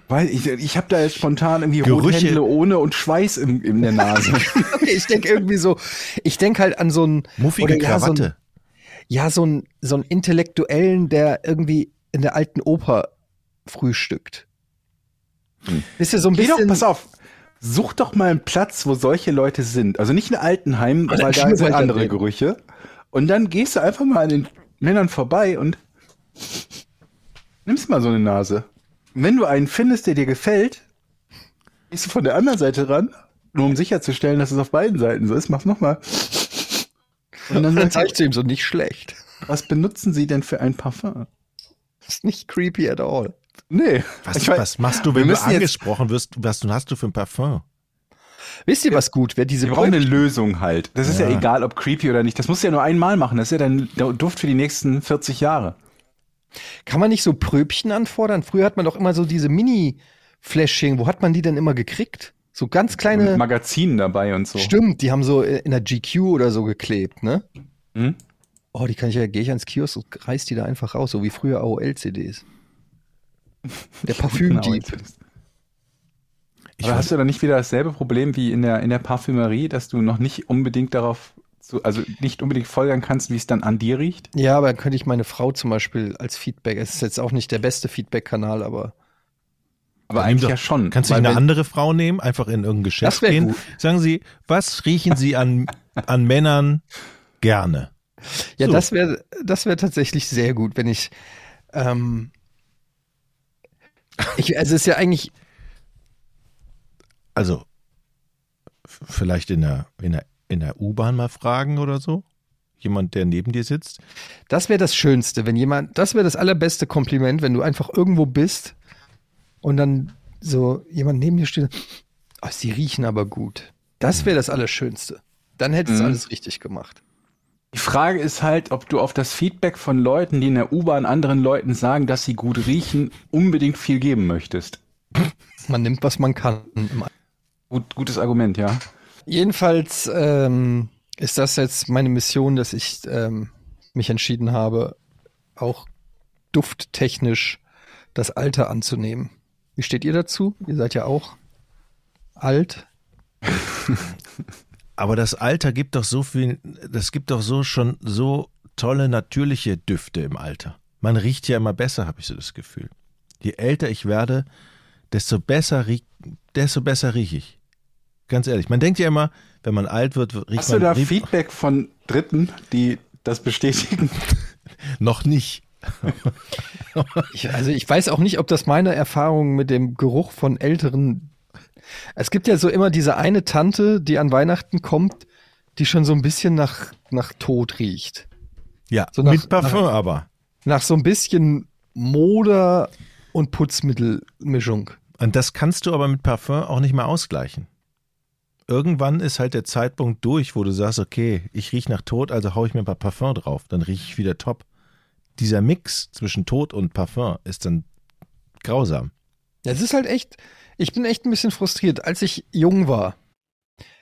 Weil ich, ich habe da jetzt spontan irgendwie Gerüche. Rothändle ohne und Schweiß in, in der Nase. <laughs> Okay, ich denke irgendwie so, ich denke halt an so einen, Muffige oder ja, so Krawatte. ein, ja, so einen, so einen Intellektuellen, der irgendwie in der alten Oper frühstückt. Ist ja so ein Geh doch, bisschen. pass auf. Such doch mal einen Platz, wo solche Leute sind. Also nicht ein Altenheim, weil da sind er andere den. Gerüche. Und dann gehst du einfach mal an den Männern vorbei und nimmst mal so eine Nase. Und wenn du einen findest, der dir gefällt, gehst du von der anderen Seite ran, nur um sicherzustellen, dass es auf beiden Seiten so ist. Mach's nochmal. Und dann dann sagst zeig du, ihm so nicht schlecht. was benutzen Sie denn für ein Parfum? Das ist nicht creepy at all. Nee. Was, Ich weiß- was machst du, wenn du angesprochen wirst? Was hast du für ein Parfum? Wisst ihr, was gut wäre? Diese Wir brauchen eine Lösung halt. Das ist ja. Ja. egal, ob creepy oder nicht. Das musst du ja nur einmal machen. Das ist ja dein Duft für die nächsten 40 Jahre. Kann man nicht so Pröbchen anfordern? Früher hat man doch immer so diese Mini-Fläschchen. Wo hat man die denn immer gekriegt? So ganz Mit kleine. Magazinen dabei und so. Stimmt, die haben so in der GQ oder so geklebt, ne? Hm? Oh, die kann ich ja, gehe ich ans Kiosk und reiß die da einfach raus, so wie früher AOL-CDs. Der Parfümdieb. Ich Aber hast du dann nicht wieder dasselbe Problem wie in der, in der Parfümerie, dass du noch nicht unbedingt darauf, zu, also nicht unbedingt folgern kannst, wie es dann an dir riecht? Ja, aber dann könnte ich meine Frau zum Beispiel als Feedback, es ist jetzt auch nicht der beste Feedback-Kanal, aber Aber eigentlich doch- ja schon. Kannst du eine wenn- andere Frau nehmen, einfach in irgendein Geschäft gehen? gut. Sagen Sie, was riechen Sie an, an Männern gerne? ja, So. das wäre das wäre tatsächlich sehr gut, wenn ich, ähm, ich, also es ist ja eigentlich, Also, vielleicht in der, in der, in der U-Bahn mal fragen oder so? Jemand, der neben dir sitzt? das wäre das Schönste, wenn jemand, das wäre das allerbeste Kompliment, wenn du einfach irgendwo bist und dann so jemand neben dir steht, oh, sie riechen aber gut. Das wäre das Allerschönste. Dann hättest du Mhm. alles richtig gemacht. Die Frage ist halt, ob du auf das Feedback von Leuten, die in der U-Bahn anderen Leuten sagen, dass sie gut riechen, unbedingt viel geben möchtest. Man nimmt, was man kann. Gut, gutes Argument, ja. Jedenfalls ähm, ist das jetzt meine Mission, dass ich ähm, mich entschieden habe, auch dufttechnisch das Alter anzunehmen. Wie steht ihr dazu? Ihr seid ja auch alt. <laughs> Aber das Alter gibt doch so viel, das gibt doch so schon so tolle natürliche Düfte im Alter. Man riecht ja immer besser, habe ich so das Gefühl. Je älter ich werde, desto besser riech, desto besser rieche ich. Ganz ehrlich, man denkt ja immer, wenn man alt wird, riecht Hast du man da riech- Feedback von Dritten, die das bestätigen? <laughs> noch nicht. Ich, also ich weiß auch nicht, ob das meine Erfahrung mit dem Geruch von älteren. Es gibt ja so immer diese eine Tante, die an Weihnachten kommt, die schon so ein bisschen nach, nach Tod riecht. Ja, So nach- mit Parfum aber. Nach so ein bisschen Moder- und Putzmittelmischung. Und das kannst du aber mit Parfum auch nicht mehr ausgleichen. irgendwann ist halt der Zeitpunkt durch, wo du sagst, okay, ich riech nach Tod, also hau ich mir ein paar Parfum drauf, dann riech ich wieder top. Dieser Mix zwischen Tod und Parfum ist dann grausam. Es ist halt echt, ich bin echt ein bisschen frustriert. Als ich jung war,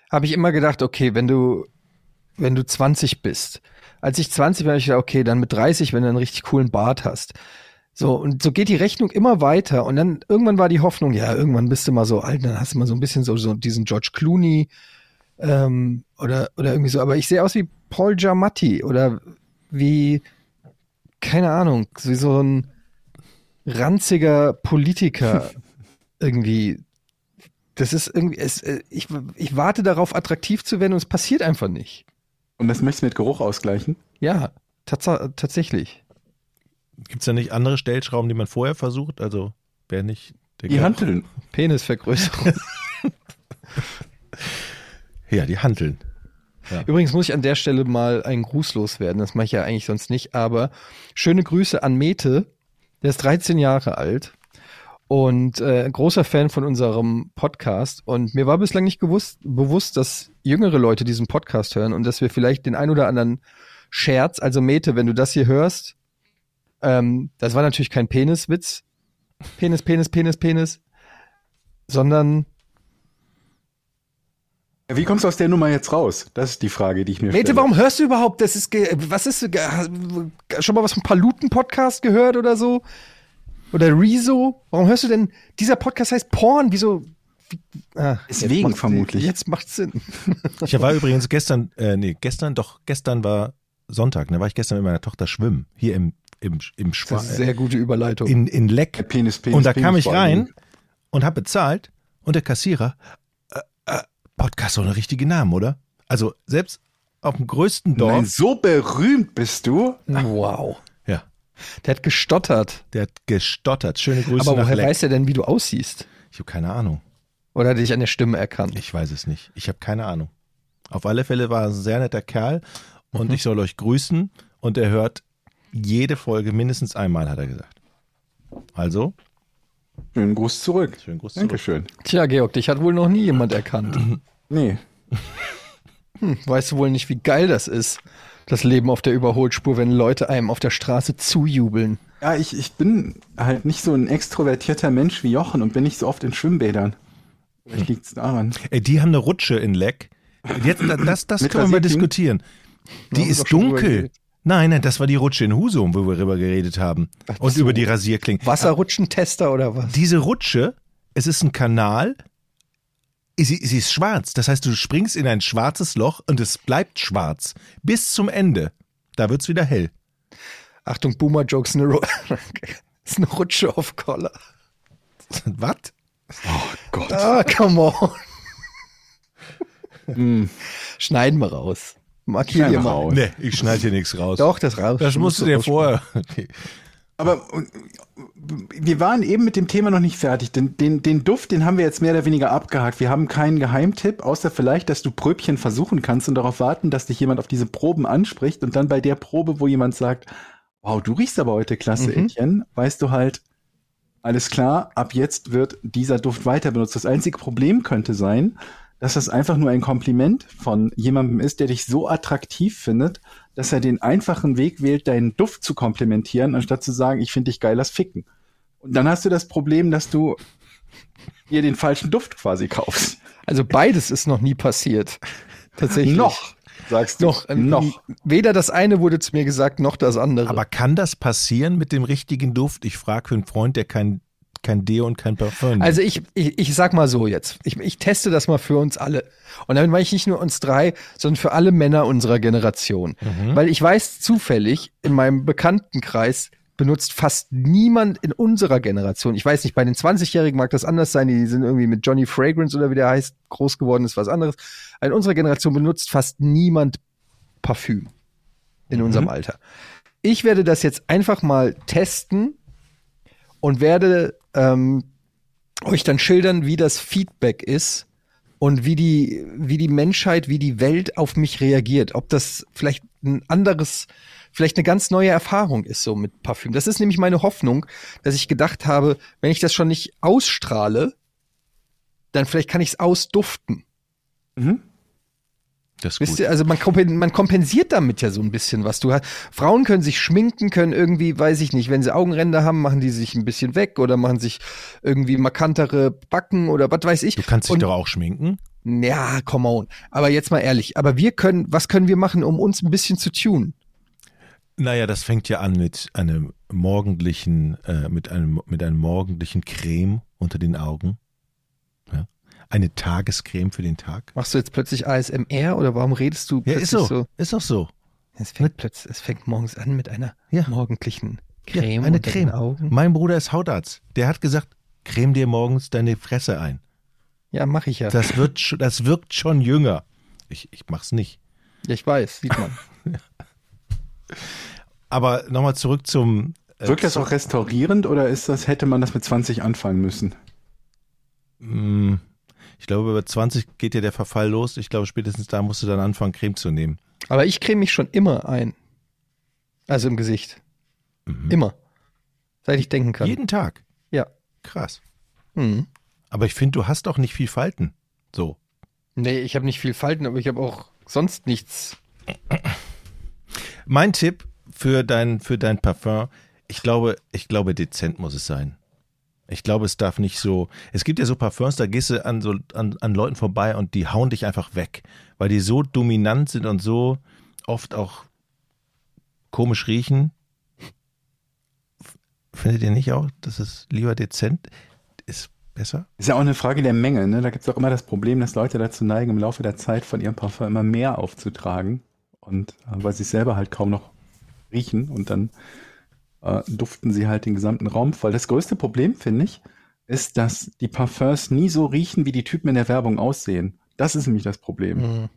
habe ich immer gedacht, okay, wenn du, wenn du 20 bist, als ich 20 war, habe ich gedacht, okay, dann mit 30, wenn du einen richtig coolen Bart hast. So, und so geht die Rechnung immer weiter. Und dann irgendwann war die Hoffnung, ja, irgendwann bist du mal so alt, dann hast du mal so ein bisschen so, so diesen George Clooney ähm, oder, oder irgendwie so. Aber ich sehe aus wie Paul Giamatti oder wie, keine Ahnung, wie so ein ranziger Politiker <laughs> irgendwie. Das ist irgendwie, es, äh, ich, ich warte darauf, attraktiv zu werden und es passiert einfach nicht. Und das möchtest du mit Geruch ausgleichen? Ja, tats tatsächlich. Gibt es da nicht andere Stellschrauben, die man vorher versucht? Also, wer nicht der Die Hanteln. Penisvergrößerung. <laughs> Ja, die Hanteln. Übrigens muss ich an der Stelle mal einen Gruß loswerden. Das mache ich ja eigentlich sonst nicht. Aber schöne Grüße an Mete. Der ist 13 Jahre alt und äh, großer Fan von unserem Podcast. Und mir war bislang nicht gewusst, bewusst, dass jüngere Leute diesen Podcast hören und dass wir vielleicht den ein oder anderen Scherz, also Mete, wenn du das hier hörst, ähm, das war natürlich kein Peniswitz. Penis, Penis, Penis, Penis. Sondern Wie kommst du aus der Nummer jetzt raus? Das ist die Frage, die ich mir Mete, stelle. warum hörst du überhaupt? Das ist, was ist, ge- hast du schon mal was vom Paluten-Podcast gehört oder so? Oder Rezo? Warum hörst du denn, dieser Podcast heißt Porn, wieso? Wie, ah, Deswegen jetzt macht- vermutlich. Jetzt macht's Sinn. <laughs> Ich war übrigens gestern, äh, nee, gestern, doch, gestern war Sonntag, da war ich gestern mit meiner Tochter schwimmen. Hier im, im, im Das Schwa ist eine sehr gute Überleitung. in, in Leck. Penis, Penis, und da Penis kam ich rein und habe bezahlt und der Kassierer, äh, äh, Podcast so eine richtige Namen, oder? Also selbst auf dem größten Dingen. Nein, Dorf, so berühmt bist du. wow. Der hat gestottert. der hat gestottert. Schöne Grüße Aber woher weiß er denn, wie du aussiehst? ich habe keine Ahnung. Oder hat er dich an der Stimme erkannt? Ich weiß es nicht. Ich habe keine Ahnung. Auf alle Fälle war er ein sehr netter Kerl und Mhm. ich soll euch grüßen und er hört jede Folge mindestens einmal, hat er gesagt. Also, Schönen Gruß zurück. schönen Gruß zurück. Dankeschön. Tja, Georg, dich hat wohl noch nie jemand erkannt. Nee. Hm, weißt du wohl nicht, wie geil das ist, das Leben auf der Überholspur, wenn Leute einem auf der Straße zujubeln. Ja, ich, ich bin halt nicht so ein extrovertierter Mensch wie Jochen und bin nicht so oft in Schwimmbädern. Vielleicht liegt es daran. Ey, die haben eine Rutsche in Leck. Jetzt, das das können wir diskutieren. Die ist dunkel. Nein, nein, das war die Rutsche in Husum, wo wir darüber geredet haben. Und so. über die Rasierklingen. Wasserrutschentester oder was? Diese Rutsche, es ist ein Kanal, sie, sie ist schwarz. Das heißt, du springst in ein schwarzes Loch und es bleibt schwarz. Bis zum Ende. Da wird's wieder hell. Achtung, Boomer-Jokes, eine, Ru <laughs> ist eine Rutsche auf Collar. Was? Gott. Ah, come on. <laughs> Hm. Schneiden wir raus. Markier Schneiden dir wir mal. raus. Nee, ich schneide hier nichts raus. Doch, das raus. Das musst du dir vorher. Aber wir waren eben mit dem Thema noch nicht fertig. Den, den, den Duft, den haben wir jetzt mehr oder weniger abgehakt. Wir haben keinen Geheimtipp, außer vielleicht, dass du Pröbchen versuchen kannst und darauf warten, dass dich jemand auf diese Proben anspricht und dann bei der Probe, wo jemand sagt, wow, du riechst aber heute klasse, Mhm. Etienne, weißt du halt, alles klar, ab jetzt wird dieser Duft weiter benutzt. Das einzige Problem könnte sein, dass das einfach nur ein Kompliment von jemandem ist, der dich so attraktiv findet, dass er den einfachen Weg wählt, deinen Duft zu komplimentieren, anstatt zu sagen, ich finde dich geil, lass ficken. Und dann hast du das Problem, dass du dir den falschen Duft quasi kaufst. Also beides ist noch nie passiert. Tatsächlich. Noch, sagst du. Noch. ähm, Noch. Weder das eine wurde zu mir gesagt, noch das andere. Aber kann das passieren mit dem richtigen Duft? Ich frage für einen Freund, der kein, kein Deo und kein Parfum. Also ich, ich, ich sag mal so jetzt. Ich, ich teste das mal für uns alle. Und damit meine ich nicht nur uns drei, sondern für alle Männer unserer Generation. Weil ich weiß zufällig, in meinem Bekanntenkreis benutzt fast niemand in unserer Generation. Ich weiß nicht, bei den 20-Jährigen mag das anders sein, die sind irgendwie mit Johnny Fragrance oder wie der heißt, groß geworden ist, was anderes. In unserer Generation benutzt fast niemand Parfüm in unserem Alter. Ich werde das jetzt einfach mal testen und werde ähm, euch dann schildern, wie das Feedback ist und wie die, wie die Menschheit, wie die Welt auf mich reagiert. Ob das vielleicht ein anderes, vielleicht eine ganz neue Erfahrung ist so mit Parfüm. Das ist nämlich meine Hoffnung, dass ich gedacht habe, wenn ich das schon nicht ausstrahle, dann vielleicht kann ich es ausduften. Ist Wisst gut. ihr, also man, man kompensiert damit ja so ein bisschen was. Du hast, Frauen können sich schminken, können irgendwie, weiß ich nicht, wenn sie Augenränder haben, machen die sich ein bisschen weg oder machen sich irgendwie markantere Backen oder was weiß ich. Du kannst dich Und- doch auch schminken. Ja, come on. Aber jetzt mal ehrlich, aber wir können, was können wir machen, um uns ein bisschen zu tunen? Naja, das fängt ja an mit einem morgendlichen, äh, mit einem, mit einem morgendlichen Creme unter den Augen. Ja. Eine Tagescreme für den Tag. Machst du jetzt plötzlich ASMR oder warum redest du Ja, plötzlich ist so. Ist doch so. Es fängt plötzlich, es fängt morgens an mit einer Ja. morgendlichen Creme ja, eine Creme. den Augen. Mein Bruder ist Hautarzt. Der hat gesagt, creme dir morgens deine Fresse ein. Ja, mach ich ja. Das wird, das wirkt schon jünger. Ich, ich mach's nicht. Ja, ich weiß, sieht man. <laughs> Aber nochmal zurück zum. äh, Wirkt das auch restaurierend oder ist das, hätte man das mit 20 anfangen müssen? Mm, Ich glaube, über 20 geht ja der Verfall los. Ich glaube, spätestens da musst du dann anfangen, Creme zu nehmen. Aber ich creme mich schon immer ein. Also im Gesicht. Immer. Seit ich denken kann. Jeden Tag. Ja. Krass. Mhm. Aber ich finde, du hast doch nicht viel Falten. So. Nee, ich habe nicht viel Falten, aber ich habe auch sonst nichts. Mein Tipp für dein, für dein Parfum, ich glaube, ich glaube, dezent muss es sein. Ich glaube, es darf nicht so. Es gibt ja so Parfums, da gehst du an so an, an Leuten vorbei und die hauen dich einfach weg, weil die so dominant sind und so oft auch komisch riechen. Findet ihr nicht auch, dass es lieber dezent ist besser? Ist ja auch eine Frage der Menge, ne? Da gibt es auch immer das Problem, dass Leute dazu neigen, im Laufe der Zeit von ihrem Parfum immer mehr aufzutragen. Und äh, weil sie es selber halt kaum noch riechen und dann äh, duften sie halt den gesamten Raum voll. Das größte Problem, finde ich, ist, dass die Parfums nie so riechen, wie die Typen in der Werbung aussehen. Das ist nämlich das Problem. Mhm.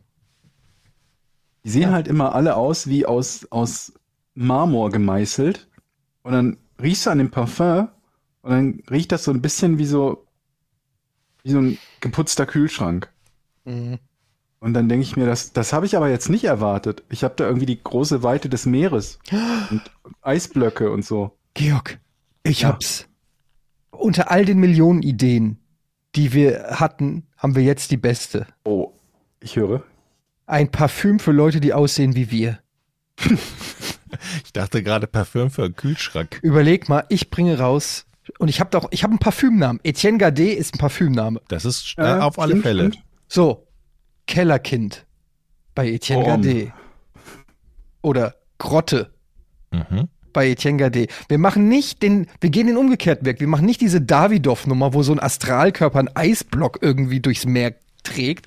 Die sehen halt immer alle aus wie aus, aus Marmor gemeißelt. Und dann riechst du an dem Parfum und dann riecht das so ein bisschen wie so, wie so ein geputzter Kühlschrank. Mhm. Und dann denke ich mir, das, das habe ich aber jetzt nicht erwartet. Ich habe da irgendwie die große Weite des Meeres <gasps> und Eisblöcke und so. Georg, ich Ja. hab's. Unter all den Millionen Ideen, die wir hatten, haben wir jetzt die beste. Oh, ich höre. Ein Parfüm für Leute, die aussehen wie wir. <laughs> Ich dachte gerade Parfüm für einen Kühlschrank. Überleg mal, ich bringe raus und ich habe doch, ich habe einen Parfümnamen. Etienne Gardet ist ein Parfümname. Das ist äh, auf alle stimmt, Fälle. stimmt. So, Kellerkind bei Etienne. Gardet. Oder Grotte Mhm. bei Etienne Gardet. Wir machen nicht den, wir gehen den umgekehrten Weg. Wir machen nicht diese Davidoff-Nummer, wo so ein Astralkörper einen Eisblock irgendwie durchs Meer trägt.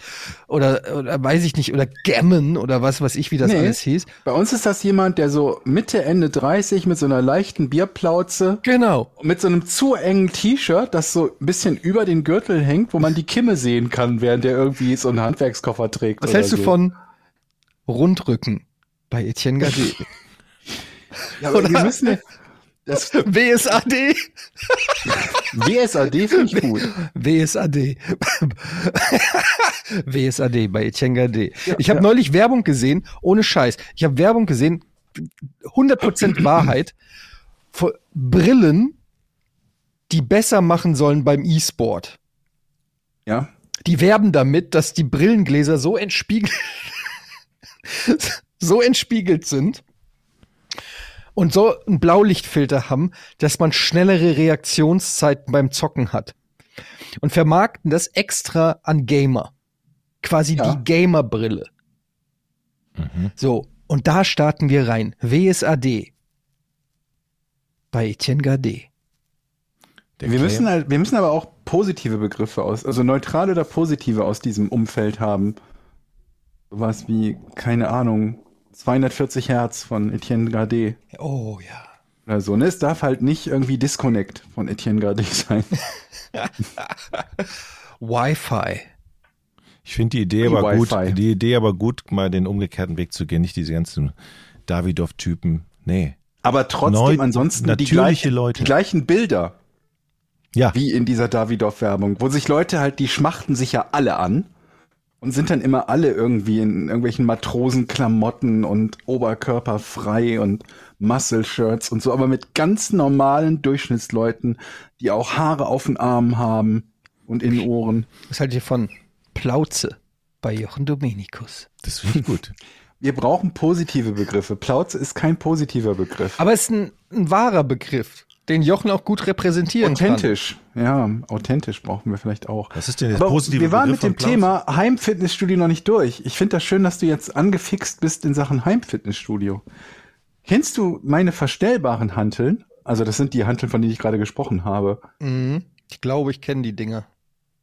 Oder, oder weiß ich nicht, oder Gammon oder was weiß ich, wie das Nee. alles hieß. Bei uns ist das jemand, der so Mitte, Ende 30 mit so einer leichten Bierplauze Genau. mit so einem zu engen T-Shirt, das so ein bisschen über den Gürtel hängt, wo man die Kimme sehen kann, während der irgendwie so einen Handwerkskoffer trägt. Was hältst du so. von Rundrücken bei Etienne Gardet? Ja, aber wir müssen ja, das WSAD? WSAD finde ich gut. WSAD. WSAD bei Etienne Gardet. ich habe neulich Werbung gesehen, ohne Scheiß. Ich habe Werbung gesehen, 100% Wahrheit, für Brillen, die besser machen sollen beim E-Sport. Ja. Die werben damit, dass die Brillengläser so entspiegelt, <laughs> so entspiegelt sind und so einen Blaulichtfilter haben, dass man schnellere Reaktionszeiten beim Zocken hat. Und vermarkten das extra an Gamer. Quasi Ja. die Gamer-Brille. Mhm. So, und da starten wir rein. WSAD. Bei Etienne Gardet. Der Wir Claim- müssen halt, wir müssen aber auch positive Begriffe aus, also neutrale oder positive aus diesem Umfeld haben. Sowas wie, keine Ahnung, 240 Hertz von Etienne Gardet Oh ja. oder so. Ne? Es darf halt nicht irgendwie Disconnect von Etienne Gardet <laughs> sein. Wi-Fi. Ich finde die Idee aber gut, die Idee aber gut, mal den umgekehrten Weg zu gehen, nicht diese ganzen Davidoff-Typen. Nee. Aber trotzdem Neu- ansonsten die, Leute. die gleichen Bilder Ja. wie in dieser Davidoff-Werbung, wo sich Leute halt, die schmachten sich ja alle an und sind dann immer alle irgendwie in irgendwelchen Matrosenklamotten und Oberkörper frei und Muscle-Shirts und so, aber mit ganz normalen Durchschnittsleuten, die auch Haare auf den Armen haben und in den Ohren. Was haltet ihr von Plauze bei Jochen Dominikus. Das finde ich gut. <laughs> Wir brauchen positive Begriffe. Plauze ist kein positiver Begriff. Aber es ist ein, ein wahrer Begriff, den Jochen auch gut repräsentieren Authentisch. Ja, authentisch brauchen wir vielleicht auch. Was ist denn der Aber positive wir waren Begriff mit dem? Thema Heimfitnessstudio noch nicht durch. Ich finde das schön, dass du jetzt angefixt bist in Sachen Heimfitnessstudio. Kennst du meine verstellbaren Hanteln? Also das sind die Hanteln, von denen ich gerade gesprochen habe. kann. Mhm. Ich glaube, ich kenne die Dinger.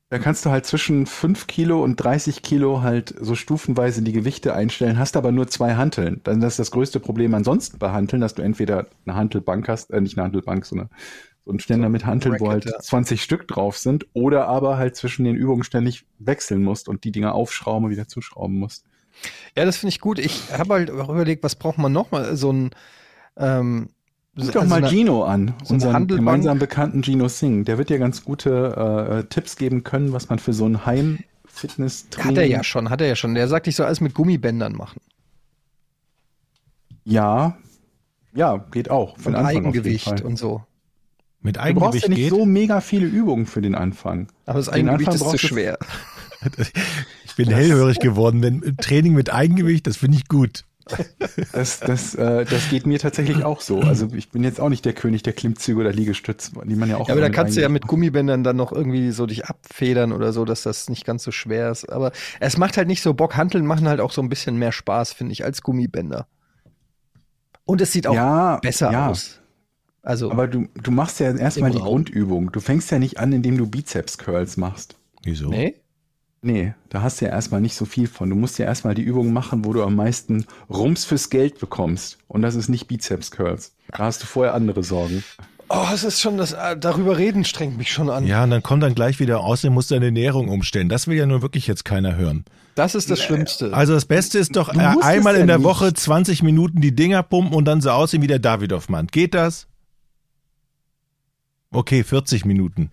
Da kannst du halt zwischen 5 Kilo und 30 Kilo halt so stufenweise die Gewichte einstellen, hast aber nur zwei Hanteln. Dann das ist das größte Problem ansonsten bei Hanteln, dass du entweder eine Hantelbank hast, äh, nicht eine Hantelbank, sondern so einen Ständer mit Hanteln, wo halt Bracket, ja. 20 Stück drauf sind, oder aber halt zwischen den Übungen ständig wechseln musst und die Dinger aufschrauben und wieder zuschrauben musst. Ja, das finde ich gut. Ich habe halt auch überlegt, was braucht man noch mal so ein ähm, Ruf so- doch also mal eine- Gino an, so unseren Handelbank. gemeinsam bekannten Gino Singh. Der wird dir ganz gute äh, Tipps geben können, was man für so ein Heim-Fitness-Training... Hat er ja schon, hat er ja schon. Der sagt, ich soll alles mit Gummibändern machen. Ja, ja, geht auch. Für Und Anfang Eigengewicht und so. Mit Du brauchst Eigengewicht ja nicht geht? so mega viele Übungen für den Anfang. Aber das Eigengewicht ist zu schwer. <laughs> Ich bin hellhörig geworden. Wenn Training mit Eigengewicht, das finde ich gut. Das, das, äh, das geht mir tatsächlich auch so. Also ich bin jetzt auch nicht der König der Klimmzüge oder Liegestütze, die man ja auch. Ja, aber da mit kannst du ja mit Gummibändern dann noch irgendwie so dich abfedern oder so, dass das nicht ganz so schwer ist. Aber es macht halt nicht so Bock. Hanteln machen halt auch so ein bisschen mehr Spaß, finde ich, als Gummibänder. Und es sieht auch ja, besser ja. aus. Also, Aber du, du machst ja erstmal die. Grundübung. Du fängst ja nicht an, indem du Bizeps-Curls machst. Wieso? nee? Nee, da hast du ja erstmal nicht so viel von. Du musst ja erstmal die Übung machen, wo du am meisten Rums fürs Geld bekommst. Und das ist nicht Bizeps-Curls. Da hast du vorher andere Sorgen. Oh, es ist schon das, äh, darüber reden strengt mich schon an. Ja, und dann kommt dann gleich wieder, musst du deine Ernährung umstellen. Das will ja nun wirklich jetzt keiner hören. Das ist das Schlimmste. Also das Beste ist doch äh, musst einmal ja in der nicht. Woche 20 Minuten die Dinger pumpen und dann so aussehen wie der Davidoff-Mann. Geht das? Okay, 40 Minuten.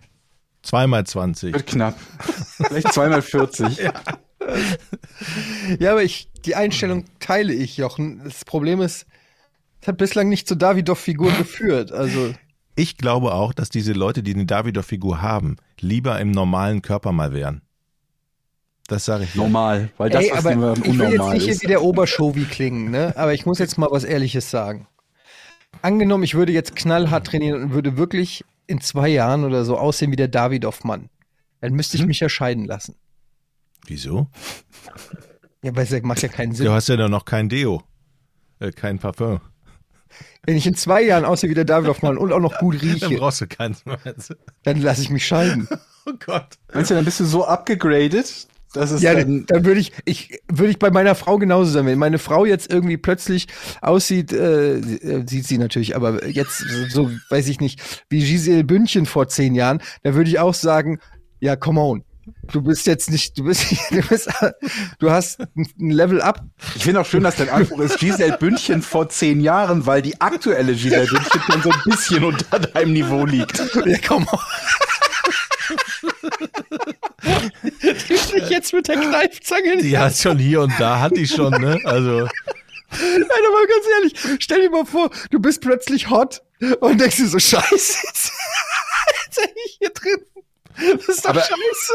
Zweimal 20. Wird knapp. Vielleicht zweimal 40. <laughs> Ja, aber ich, die Einstellung teile ich, Jochen. Das Problem ist, es hat bislang nicht zur Davidoff-Figur geführt. Also, Ich glaube auch, dass diese Leute, die eine Davidoff-Figur haben, lieber im normalen Körper mal wären. Das sage ich. Normal. Weil das, ey, was aber immer ich will jetzt unnormal nicht hier ist. wie der Oberschowi klingen, ne? Aber ich muss jetzt mal was Ehrliches sagen. Angenommen, ich würde jetzt knallhart trainieren und würde wirklich in zwei Jahren oder so aussehen wie der Davidoff-Mann. Dann müsste Hm? ich mich ja scheiden lassen. Wieso? Ja, weil es macht ja keinen Sinn. Du hast ja doch noch kein Deo. Äh, kein Parfum. Wenn ich in zwei Jahren aussehe wie der Davidoff-Mann und auch noch gut Dann rieche, brauchst du keins mehr. dann lasse ich mich scheiden. Oh Gott. Meinst du, dann bist du so abgegradet, dass es Ja, dann... dann würde ich, ich würde ich bei meiner Frau genauso sein. Wenn meine Frau jetzt irgendwie plötzlich aussieht, äh, äh, sieht sie natürlich, aber jetzt so, weiß ich nicht, wie Giselle Bündchen vor zehn Jahren, da würde ich auch sagen, ja, come on. Du bist jetzt nicht, du bist, <laughs> du bist, du hast ein Level up. Ich finde auch schön, dass dein Anspruch ist Giselle Bündchen vor zehn Jahren, weil die aktuelle Giselle Bündchen schon so ein bisschen unter deinem Niveau liegt. Ja, come on. <laughs> Die mich jetzt mit der Kneifzange Die hat schon hier und da, hat die schon, ne? Also, <laughs> Nein, aber ganz ehrlich, stell dir mal vor, du bist plötzlich hot und denkst dir so, scheiße, jetzt, hänge ich hier drin. Das ist doch Aber- scheiße.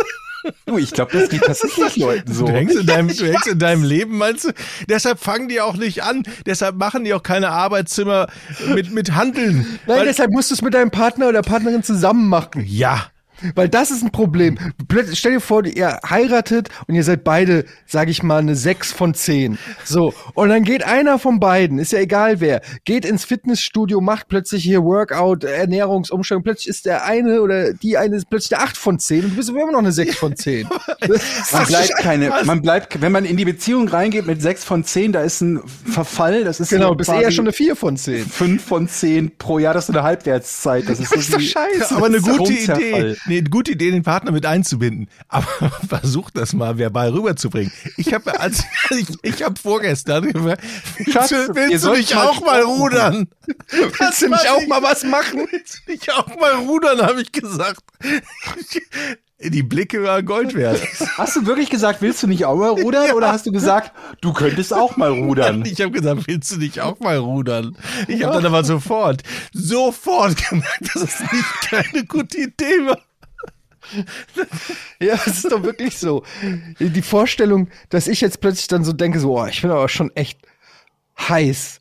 Du, ich glaube, das geht tatsächlich Leuten so. du, hängst in deinem, du hängst in deinem Leben, meinst du? Deshalb fangen die auch nicht an. Deshalb machen die auch keine Arbeitszimmer mit, mit Handeln. Nein, deshalb musst du es mit deinem Partner oder Partnerin zusammen machen. ja. Weil das ist ein Problem. Plötzlich, stell dir vor, ihr heiratet und ihr seid beide, sag ich mal, eine 6 von 10. So. Und dann geht einer von beiden, ist ja egal wer, geht ins Fitnessstudio, macht plötzlich hier Workout, Ernährungsumstellung. Plötzlich ist der eine oder die eine ist plötzlich eine 8 von 10 und du bist aber immer noch eine 6 von 10. <laughs> Man bleibt keine, man bleibt, wenn man in die Beziehung reingeht mit sechs von zehn, da ist ein Verfall, das ist genau, bist eher schon eine 4 von 10. fünf von zehn pro Jahr, das ist eine Halbwertszeit. Das ist, Das ist so doch scheiße. Aber eine Das ist gute. Idee. Nee, eine gute Idee, den Partner mit einzubinden. Aber <laughs> versuch das mal verbal rüberzubringen. Ich habe als <laughs> ich, ich habe vorgestern gefragt, Schatz, willst, willst du nicht auch mal rudern? Willst du nicht auch mal was machen? Willst du nicht auch mal rudern, habe ich gesagt. <laughs> Die Blicke waren Gold wert. Hast du wirklich gesagt, willst du nicht auch mal rudern? Oder hast du gesagt, du könntest auch mal rudern? Ich habe gesagt, willst du nicht auch mal rudern? Ich habe dann aber sofort, sofort gemerkt, dass es nicht keine gute Idee war. <laughs> Ja, es ist doch wirklich so. Die Vorstellung, dass ich jetzt plötzlich dann so denke, so, oh, ich bin aber schon echt heiß.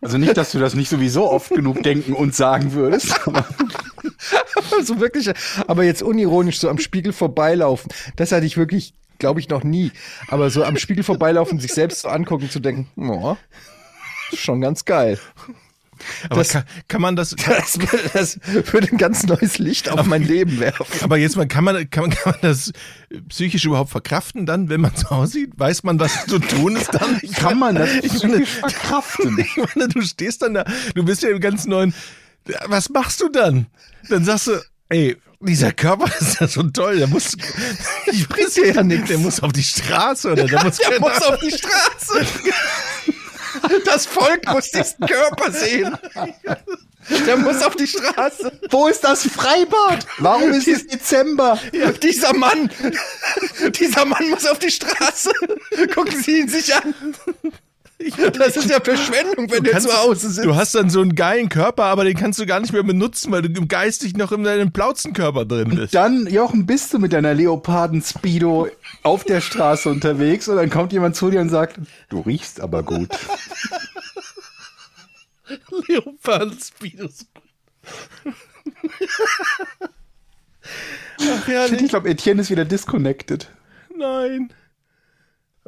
Also nicht, dass du das nicht sowieso oft genug denken und sagen würdest. Aber <laughs> so wirklich, aber jetzt unironisch so am Spiegel vorbeilaufen, das hatte ich wirklich, glaube ich, noch nie. Aber so am Spiegel vorbeilaufen, sich selbst so angucken, zu denken, oh, schon ganz geil. Aber Das- kann, kann man das, <laughs> Das, das würde ein ganz neues Licht auf mein <laughs> Leben werfen. aber jetzt mal, kann man, kann kann man das psychisch überhaupt verkraften dann, wenn man so aussieht? Weiß man, was zu tun ist dann? <laughs> kann man das Ich meine, verkraften? ich meine, du stehst dann da, du bist ja im ganz neuen, was machst du dann? Dann sagst du, ey, dieser Körper ist ja so toll, der muss, ich dir ja nix. der muss auf die Straße oder der muss, Der muss auf die Straße. <laughs> Das Volk muss diesen Körper sehen. Der muss auf die Straße. Wo ist das Freibad? Warum ist es Dezember? Dieser Mann, dieser Mann muss auf die Straße. Gucken Sie ihn sich an. Das ist ja Verschwendung, wenn wir kannst- zu Hause sind. Du hast dann so einen geilen Körper, aber den kannst du gar nicht mehr benutzen, weil du geistig noch in deinem Plauzenkörper drin bist. Dann, Jochen, bist du mit deiner Leoparden-Speedo auf der Straße unterwegs und dann kommt jemand zu dir und sagt, du riechst aber gut. Leoparden-Speedos. Ach ja, Ich glaube, Etienne ist wieder disconnected. nein.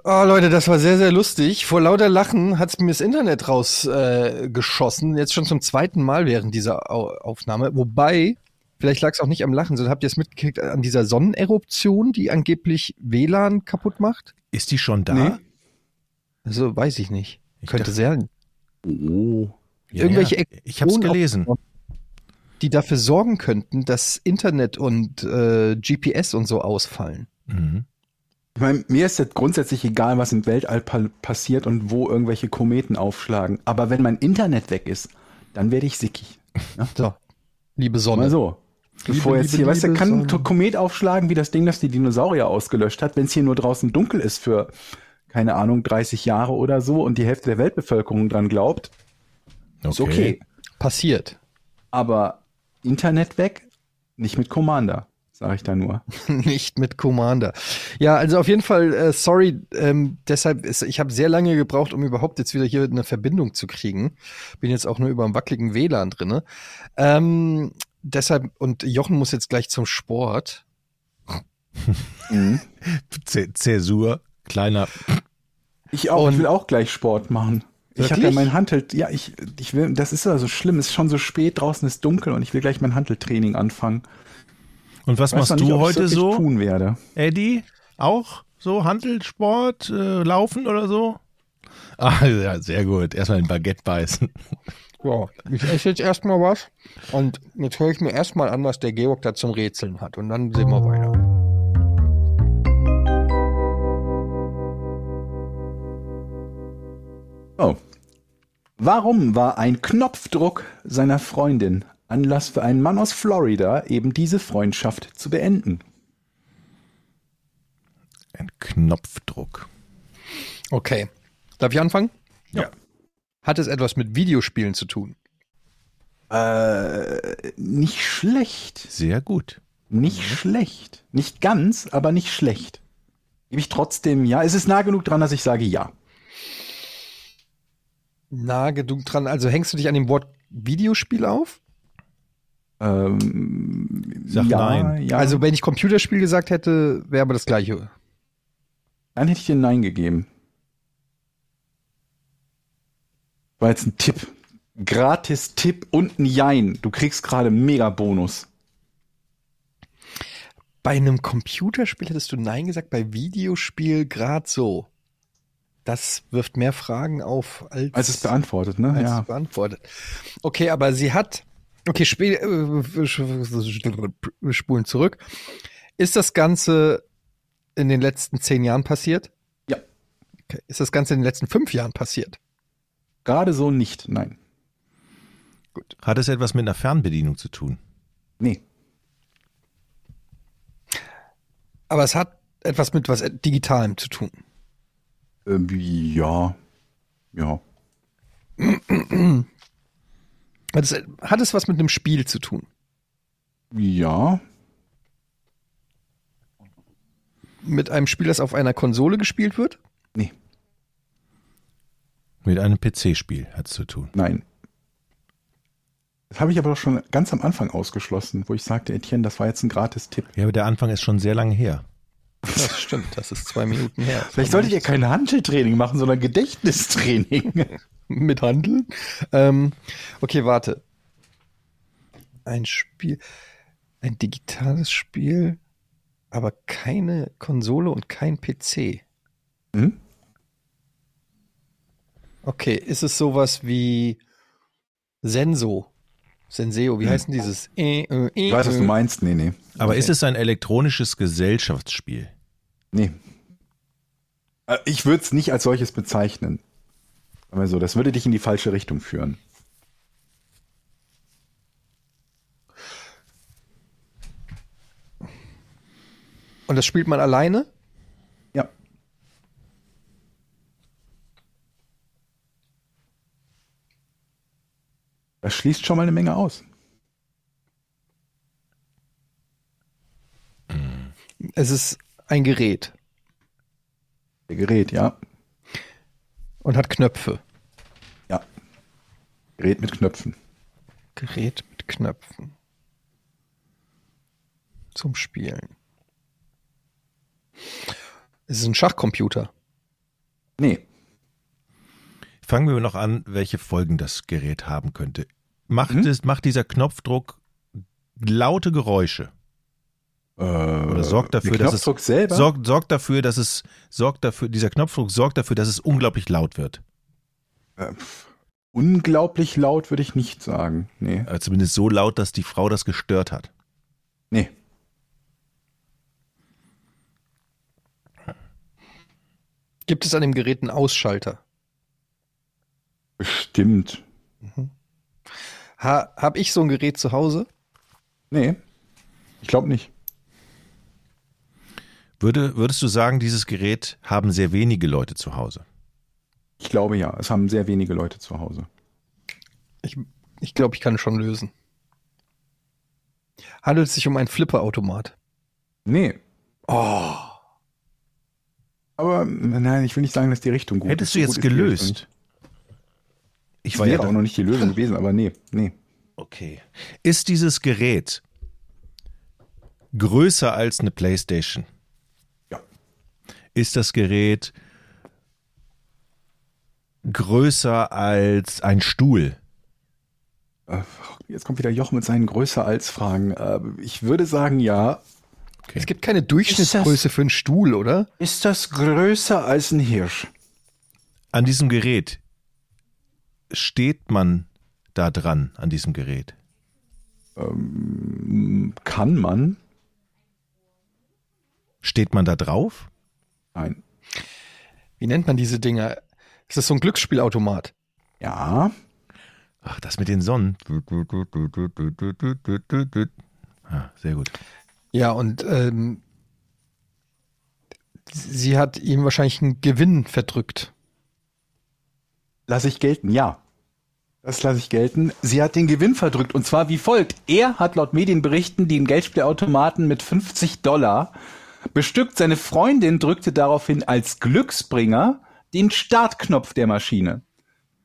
Oh Leute, das war sehr, sehr lustig. Vor lauter Lachen hat's mir das Internet rausgeschossen. Äh, geschossen. Jetzt schon zum zweiten Mal während dieser Au Aufnahme. Wobei, vielleicht lag es auch nicht am Lachen, sondern habt ihr es mitgekriegt an dieser Sonneneruption, die angeblich WLAN kaputt macht? Ist die schon da? Nee. Also weiß ich nicht. Ich Könnte sein. Oh. Ja, Irgendwelche ja. Ich hab's gelesen. Die dafür sorgen könnten, dass Internet und äh, GPS und so ausfallen. Mhm. Ich meine, mir ist jetzt grundsätzlich egal, was im Weltall pa passiert und wo irgendwelche Kometen aufschlagen. Aber wenn mein Internet weg ist, dann werde ich sickig. <laughs> So, liebe Sonne. Mal so. Bevor jetzt liebe, hier, weißt du, kann ein. Komet aufschlagen wie das Ding, das die Dinosaurier ausgelöscht hat, wenn es hier nur draußen dunkel ist für, keine Ahnung, 30 Jahre oder so und die Hälfte der Weltbevölkerung dran glaubt, ist okay. Passiert. Aber Internet weg, nicht mit Commander, sage ich da nur. <laughs> Nicht mit Commander. Ja, also auf jeden Fall, äh, sorry, ähm, deshalb ist, ich habe sehr lange gebraucht, um überhaupt jetzt wieder hier eine Verbindung zu kriegen. Bin jetzt auch nur über einen wackeligen WLAN drinne. Ähm, deshalb, und Jochen muss jetzt gleich zum Sport. <laughs> Z Zäsur, kleiner. Ich auch, Und- ich will auch gleich Sport machen. Ich habe ja Wirklich? mein Handel, ja, ich, ich will, das ist ja so schlimm, es ist schon so spät, draußen ist dunkel und ich will gleich mein Handeltraining anfangen. Und was machst nicht, du heute so, tun werde. Eddie? Auch so Handelssport, äh, Laufen oder so? <laughs> Ah, ja, sehr gut. Erstmal ein Baguette beißen. Ja, ich esse jetzt erstmal was und jetzt höre ich mir erstmal an, was der Georg da zum Rätseln hat und dann sehen wir weiter. Oh. Warum war ein Knopfdruck seiner Freundin Anlass für einen Mann aus Florida, eben diese Freundschaft zu beenden? Ein Knopfdruck. Okay. Darf ich anfangen? Ja. Hat es etwas mit Videospielen zu tun? Äh, nicht schlecht. Sehr gut. Nicht schlecht. Nicht ganz, aber nicht schlecht. Gebe ich trotzdem ja. Es ist nah genug dran, dass ich sage ja. Nah genug dran. Also hängst du dich an dem Wort Videospiel auf? Ähm, Sag ja, nein. Ja. Also wenn ich Computerspiel gesagt hätte, wäre aber das gleiche. Dann hätte ich dir Nein gegeben. War jetzt ein Tipp. Gratis Tipp und ein Jein. Du kriegst gerade mega Bonus. Bei einem Computerspiel hättest du Nein gesagt, bei Videospiel gerade so. Das wirft mehr Fragen auf, als, Als es beantwortet, ne? als ja. es beantwortet. Okay, aber sie hat. Okay, spiel, äh, spulen zurück. Ist das Ganze in den letzten zehn Jahren passiert? Ja. Okay. Ist das Ganze in den letzten fünf Jahren passiert? Gerade so nicht. Nein. Hat es etwas mit einer Fernbedienung zu tun? Nee. Aber es hat etwas mit was Digitalem zu tun. Ähm, ja. Ja. <clears throat> Hat es, hat es was mit einem Spiel zu tun? Ja. Mit einem Spiel, das auf einer Konsole gespielt wird? Nee. Mit einem PC-Spiel hat es zu tun. Nein. Das habe ich aber doch schon ganz am Anfang ausgeschlossen, wo ich sagte, Etienne, das war jetzt ein Gratis-Tipp. Ja, aber der Anfang ist schon sehr lange her. Das stimmt, das ist zwei Minuten her. Vielleicht solltet ihr kein Handeltraining machen, sondern Gedächtnistraining. <laughs> mit Handeln. Ähm, okay, warte. Ein Spiel, ein digitales Spiel, aber keine Konsole und kein PC. Hm? Okay, ist es sowas wie Senso? Senseo, wie heißt denn dieses? Äh, äh, Ich weiß, was du meinst. Nee, nee. Aber Okay. ist es ein elektronisches Gesellschaftsspiel? Nee. Äh, Ich würde es nicht als solches bezeichnen. Aber so, das würde dich in die falsche Richtung führen. Und das spielt man alleine? Ja. Das schließt schon mal eine Menge aus. Es ist ein Gerät Der Gerät, ja. Und hat Knöpfe. Ja. Gerät mit Knöpfen. Gerät mit Knöpfen. Zum Spielen. Es ist ein Schachcomputer. Nee. Fangen wir noch an, welche Folgen das Gerät haben könnte. Macht, Mhm. es, macht dieser Knopfdruck laute Geräusche? Oder sorgt dafür, dass Knopfdruck es selber? sorgt, sorgt dafür, dass es sorgt dafür, dieser Knopfdruck sorgt dafür, dass es unglaublich laut wird. Äh, unglaublich laut würde ich nicht sagen. Nee. Äh, zumindest so laut, dass die Frau das gestört hat. Nee. Gibt es an dem Gerät einen Ausschalter? Bestimmt. Ha, hab ich so ein Gerät zu Hause? Nee. Ich glaube nicht. Würde, würdest du sagen, dieses Gerät haben sehr wenige Leute zu Hause? Ich glaube ja. Es haben sehr wenige Leute zu Hause. Ich, ich glaube, ich kann es schon lösen. Handelt es sich um einen Flipperautomat? Nee. Oh. Aber nein, ich will nicht sagen, dass die Richtung gut Hättest ist. du So jetzt gelöst? Ich Das war ja wäre auch noch nicht die Lösung <laughs> gewesen, aber nee, nee. Okay. Ist dieses Gerät größer als eine Playstation? Ist das Gerät größer als ein Stuhl? Äh, Jetzt kommt wieder Joch mit seinen größer als Fragen. Äh, Ich würde sagen, ja. Okay. Es gibt keine Durchschnittsgröße für einen Stuhl, oder? Ist das größer als ein Hirsch? An diesem Gerät steht man da dran, an diesem Gerät? Ähm, kann man? Steht man da drauf? Nein. Wie nennt man diese Dinger? Ist das so ein Glücksspielautomat? Ja. Ach, das mit den Sonnen. Ah, sehr gut. Ja, und ähm, sie hat ihm wahrscheinlich einen Gewinn verdrückt. Lass ich gelten, ja. Das lasse ich gelten. Sie hat den Gewinn verdrückt und zwar wie folgt. Er hat laut Medienberichten den Geldspielautomaten mit 50 Dollar bestückt. Seine Freundin drückte daraufhin als Glücksbringer den Startknopf der Maschine.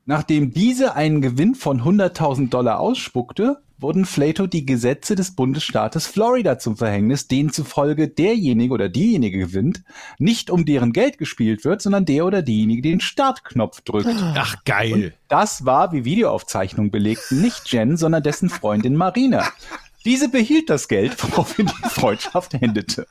Nachdem diese einen Gewinn von 100.000 Dollar ausspuckte, wurden Flato die Gesetze des Bundesstaates Florida zum Verhängnis, denen zufolge derjenige oder diejenige gewinnt, nicht um deren Geld gespielt wird, sondern der oder diejenige den Startknopf drückt. Ach, geil. Das war, wie Videoaufzeichnungen belegten, nicht Jen, sondern dessen Freundin Marina. Diese behielt das Geld, woraufhin die Freundschaft endete.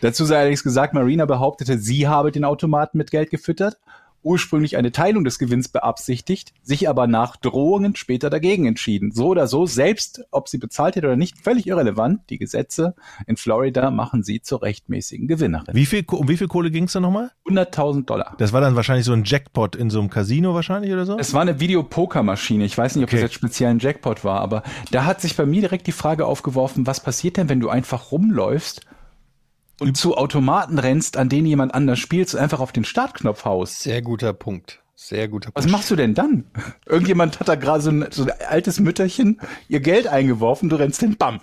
Dazu sei allerdings gesagt, Marina behauptete, sie habe den Automaten mit Geld gefüttert, ursprünglich eine Teilung des Gewinns beabsichtigt, sich aber nach Drohungen später dagegen entschieden. So oder so, selbst ob sie bezahlt hätte oder nicht, völlig irrelevant. Die Gesetze in Florida machen sie zur rechtmäßigen Gewinnerin. Wie viel, um wie viel Kohle ging es da nochmal? 100.000 Dollar. Das war dann wahrscheinlich so ein Jackpot in so einem Casino wahrscheinlich oder so? Es war eine Videopokermaschine. Ich weiß nicht, ob Okay. das jetzt speziell ein Jackpot war, aber da hat sich bei mir direkt die Frage aufgeworfen, was passiert denn, wenn du einfach rumläufst und zu Automaten rennst, an denen jemand anders spielt, und einfach auf den Startknopf haust? Sehr guter Punkt. Sehr guter Was Punkt. machst du denn dann? <laughs> Irgendjemand hat da gerade so ein, so ein altes Mütterchen ihr Geld eingeworfen, du rennst hin, bam.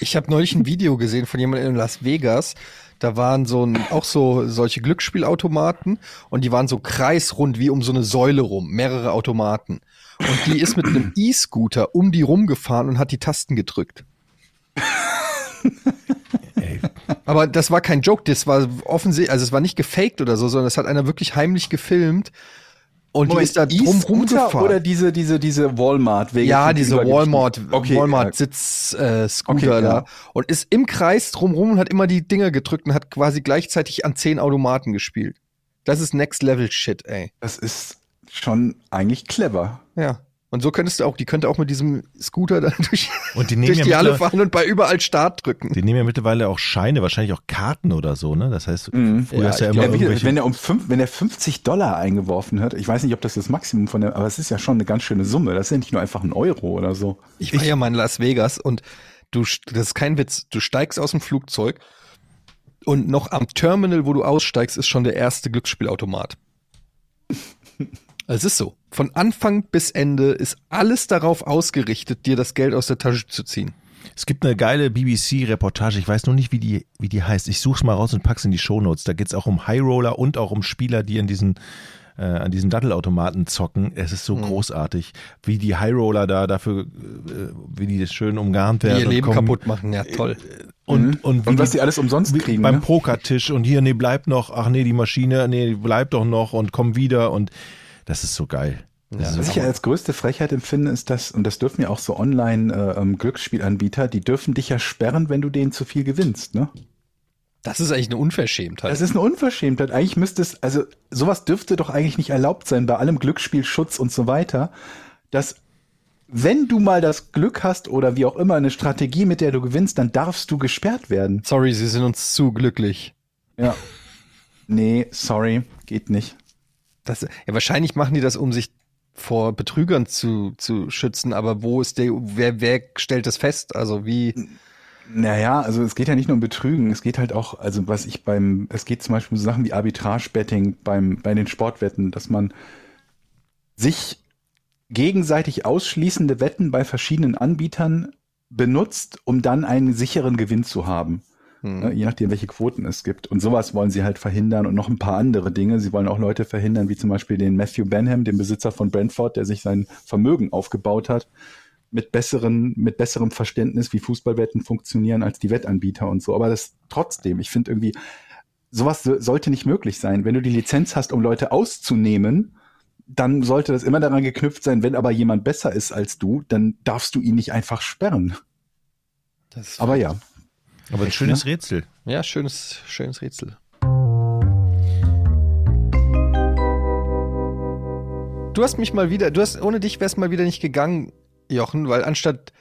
Ich habe neulich ein Video gesehen von jemandem in Las Vegas. Da waren so ein, auch so solche Glücksspielautomaten und die waren so kreisrund wie um so eine Säule rum, mehrere Automaten. Und die ist mit einem E-Scooter um die rumgefahren und hat die Tasten gedrückt. <laughs> Ey, Aber das war kein Joke, das war offensichtlich, also es war nicht gefaked oder so, sondern es hat einer wirklich heimlich gefilmt und die ist da drum rumgefahren. oder diese, diese, diese Walmart-Wege? ja, sind diese? Walmart, Okay, Walmart Sitz äh, Scooter Okay, ja. da und ist im Kreis drumrum und hat immer die Dinger gedrückt und hat quasi gleichzeitig an zehn Automaten gespielt. Das ist Next Level Shit, ey. Das ist schon eigentlich clever. Ja. Und so könntest du auch, die könnte auch mit diesem Scooter dann <laughs> durch, Und die nehmen durch ja die Halle fahren und bei überall Start drücken. Die nehmen ja mittlerweile auch Scheine, wahrscheinlich auch Karten oder so, ne? Das heißt, Mhm. früher Ja, hast du ja immer Ja, irgendwelche. wenn er um fünf, wenn er 50 Dollar eingeworfen hat, ich weiß nicht, ob das das Maximum von der, aber es ist ja schon eine ganz schöne Summe. Das ist ja nicht nur einfach ein Euro oder so. Ich war ja mal in Las Vegas und du, das ist kein Witz, du steigst aus dem Flugzeug und noch am Terminal, wo du aussteigst, ist schon der erste Glücksspielautomat. Es ist so. Von Anfang bis Ende ist alles darauf ausgerichtet, dir das Geld aus der Tasche zu ziehen. Es gibt eine geile BBC-Reportage, ich weiß nur nicht, wie die, wie die heißt. Ich such's mal raus und pack's in die Shownotes. Da geht's auch um High Roller und auch um Spieler, die in diesen äh, an diesen Dattelautomaten zocken. Es ist so Mhm. großartig, wie die High Roller da dafür, äh, wie die schön umgarnt Die werden. ihr und Leben kommen- kaputt machen, ja toll. Und, und, wie Und was die- die alles umsonst wie kriegen. beim Ne? Pokertisch und hier, nee, bleibt noch, ach nee, die Maschine, nee, bleibt doch noch und komm wieder und das ist so geil. Das Was ist ich ja als größte Frechheit empfinde, ist das, und das dürfen ja auch so Online-Glücksspielanbieter, die dürfen dich ja sperren, wenn du denen zu viel gewinnst, ne? Das ist eigentlich eine Unverschämtheit. Das ist eine Unverschämtheit. Eigentlich müsste es, also sowas dürfte doch eigentlich nicht erlaubt sein bei allem Glücksspielschutz und so weiter, dass wenn du mal das Glück hast oder wie auch immer eine Strategie, mit der du gewinnst, dann darfst du gesperrt werden. Sorry, sie sind uns zu glücklich. Ja. Nee, sorry, geht nicht. Das, ja, wahrscheinlich machen die das, um sich vor Betrügern zu, zu schützen, aber wo ist der, wer, wer stellt das fest? Also wie, Naja, also es geht ja nicht nur um Betrügen, es geht halt auch, also was ich beim, es geht zum Beispiel um so Sachen wie Arbitrage-Betting beim, bei den Sportwetten, dass man sich gegenseitig ausschließende Wetten bei verschiedenen Anbietern benutzt, um dann einen sicheren Gewinn zu haben. Hm. Ne, je nachdem, welche Quoten es gibt. Und sowas wollen sie halt verhindern und noch ein paar andere Dinge. Sie wollen auch Leute verhindern, wie zum Beispiel den Matthew Benham, den Besitzer von Brentford, der sich sein Vermögen aufgebaut hat, mit besseren, mit besserem Verständnis, wie Fußballwetten funktionieren als die Wettanbieter und so. Aber das trotzdem, ich finde irgendwie, sowas so- sollte nicht möglich sein. Wenn du die Lizenz hast, um Leute auszunehmen, dann sollte das immer daran geknüpft sein, wenn aber jemand besser ist als du, dann darfst du ihn nicht einfach sperren. das, Aber ja, aber ein schönes Rätsel. ja, schönes, schönes Rätsel. Du hast mich mal wieder, du hast, ohne dich wär's mal wieder nicht gegangen, Jochen, weil anstatt,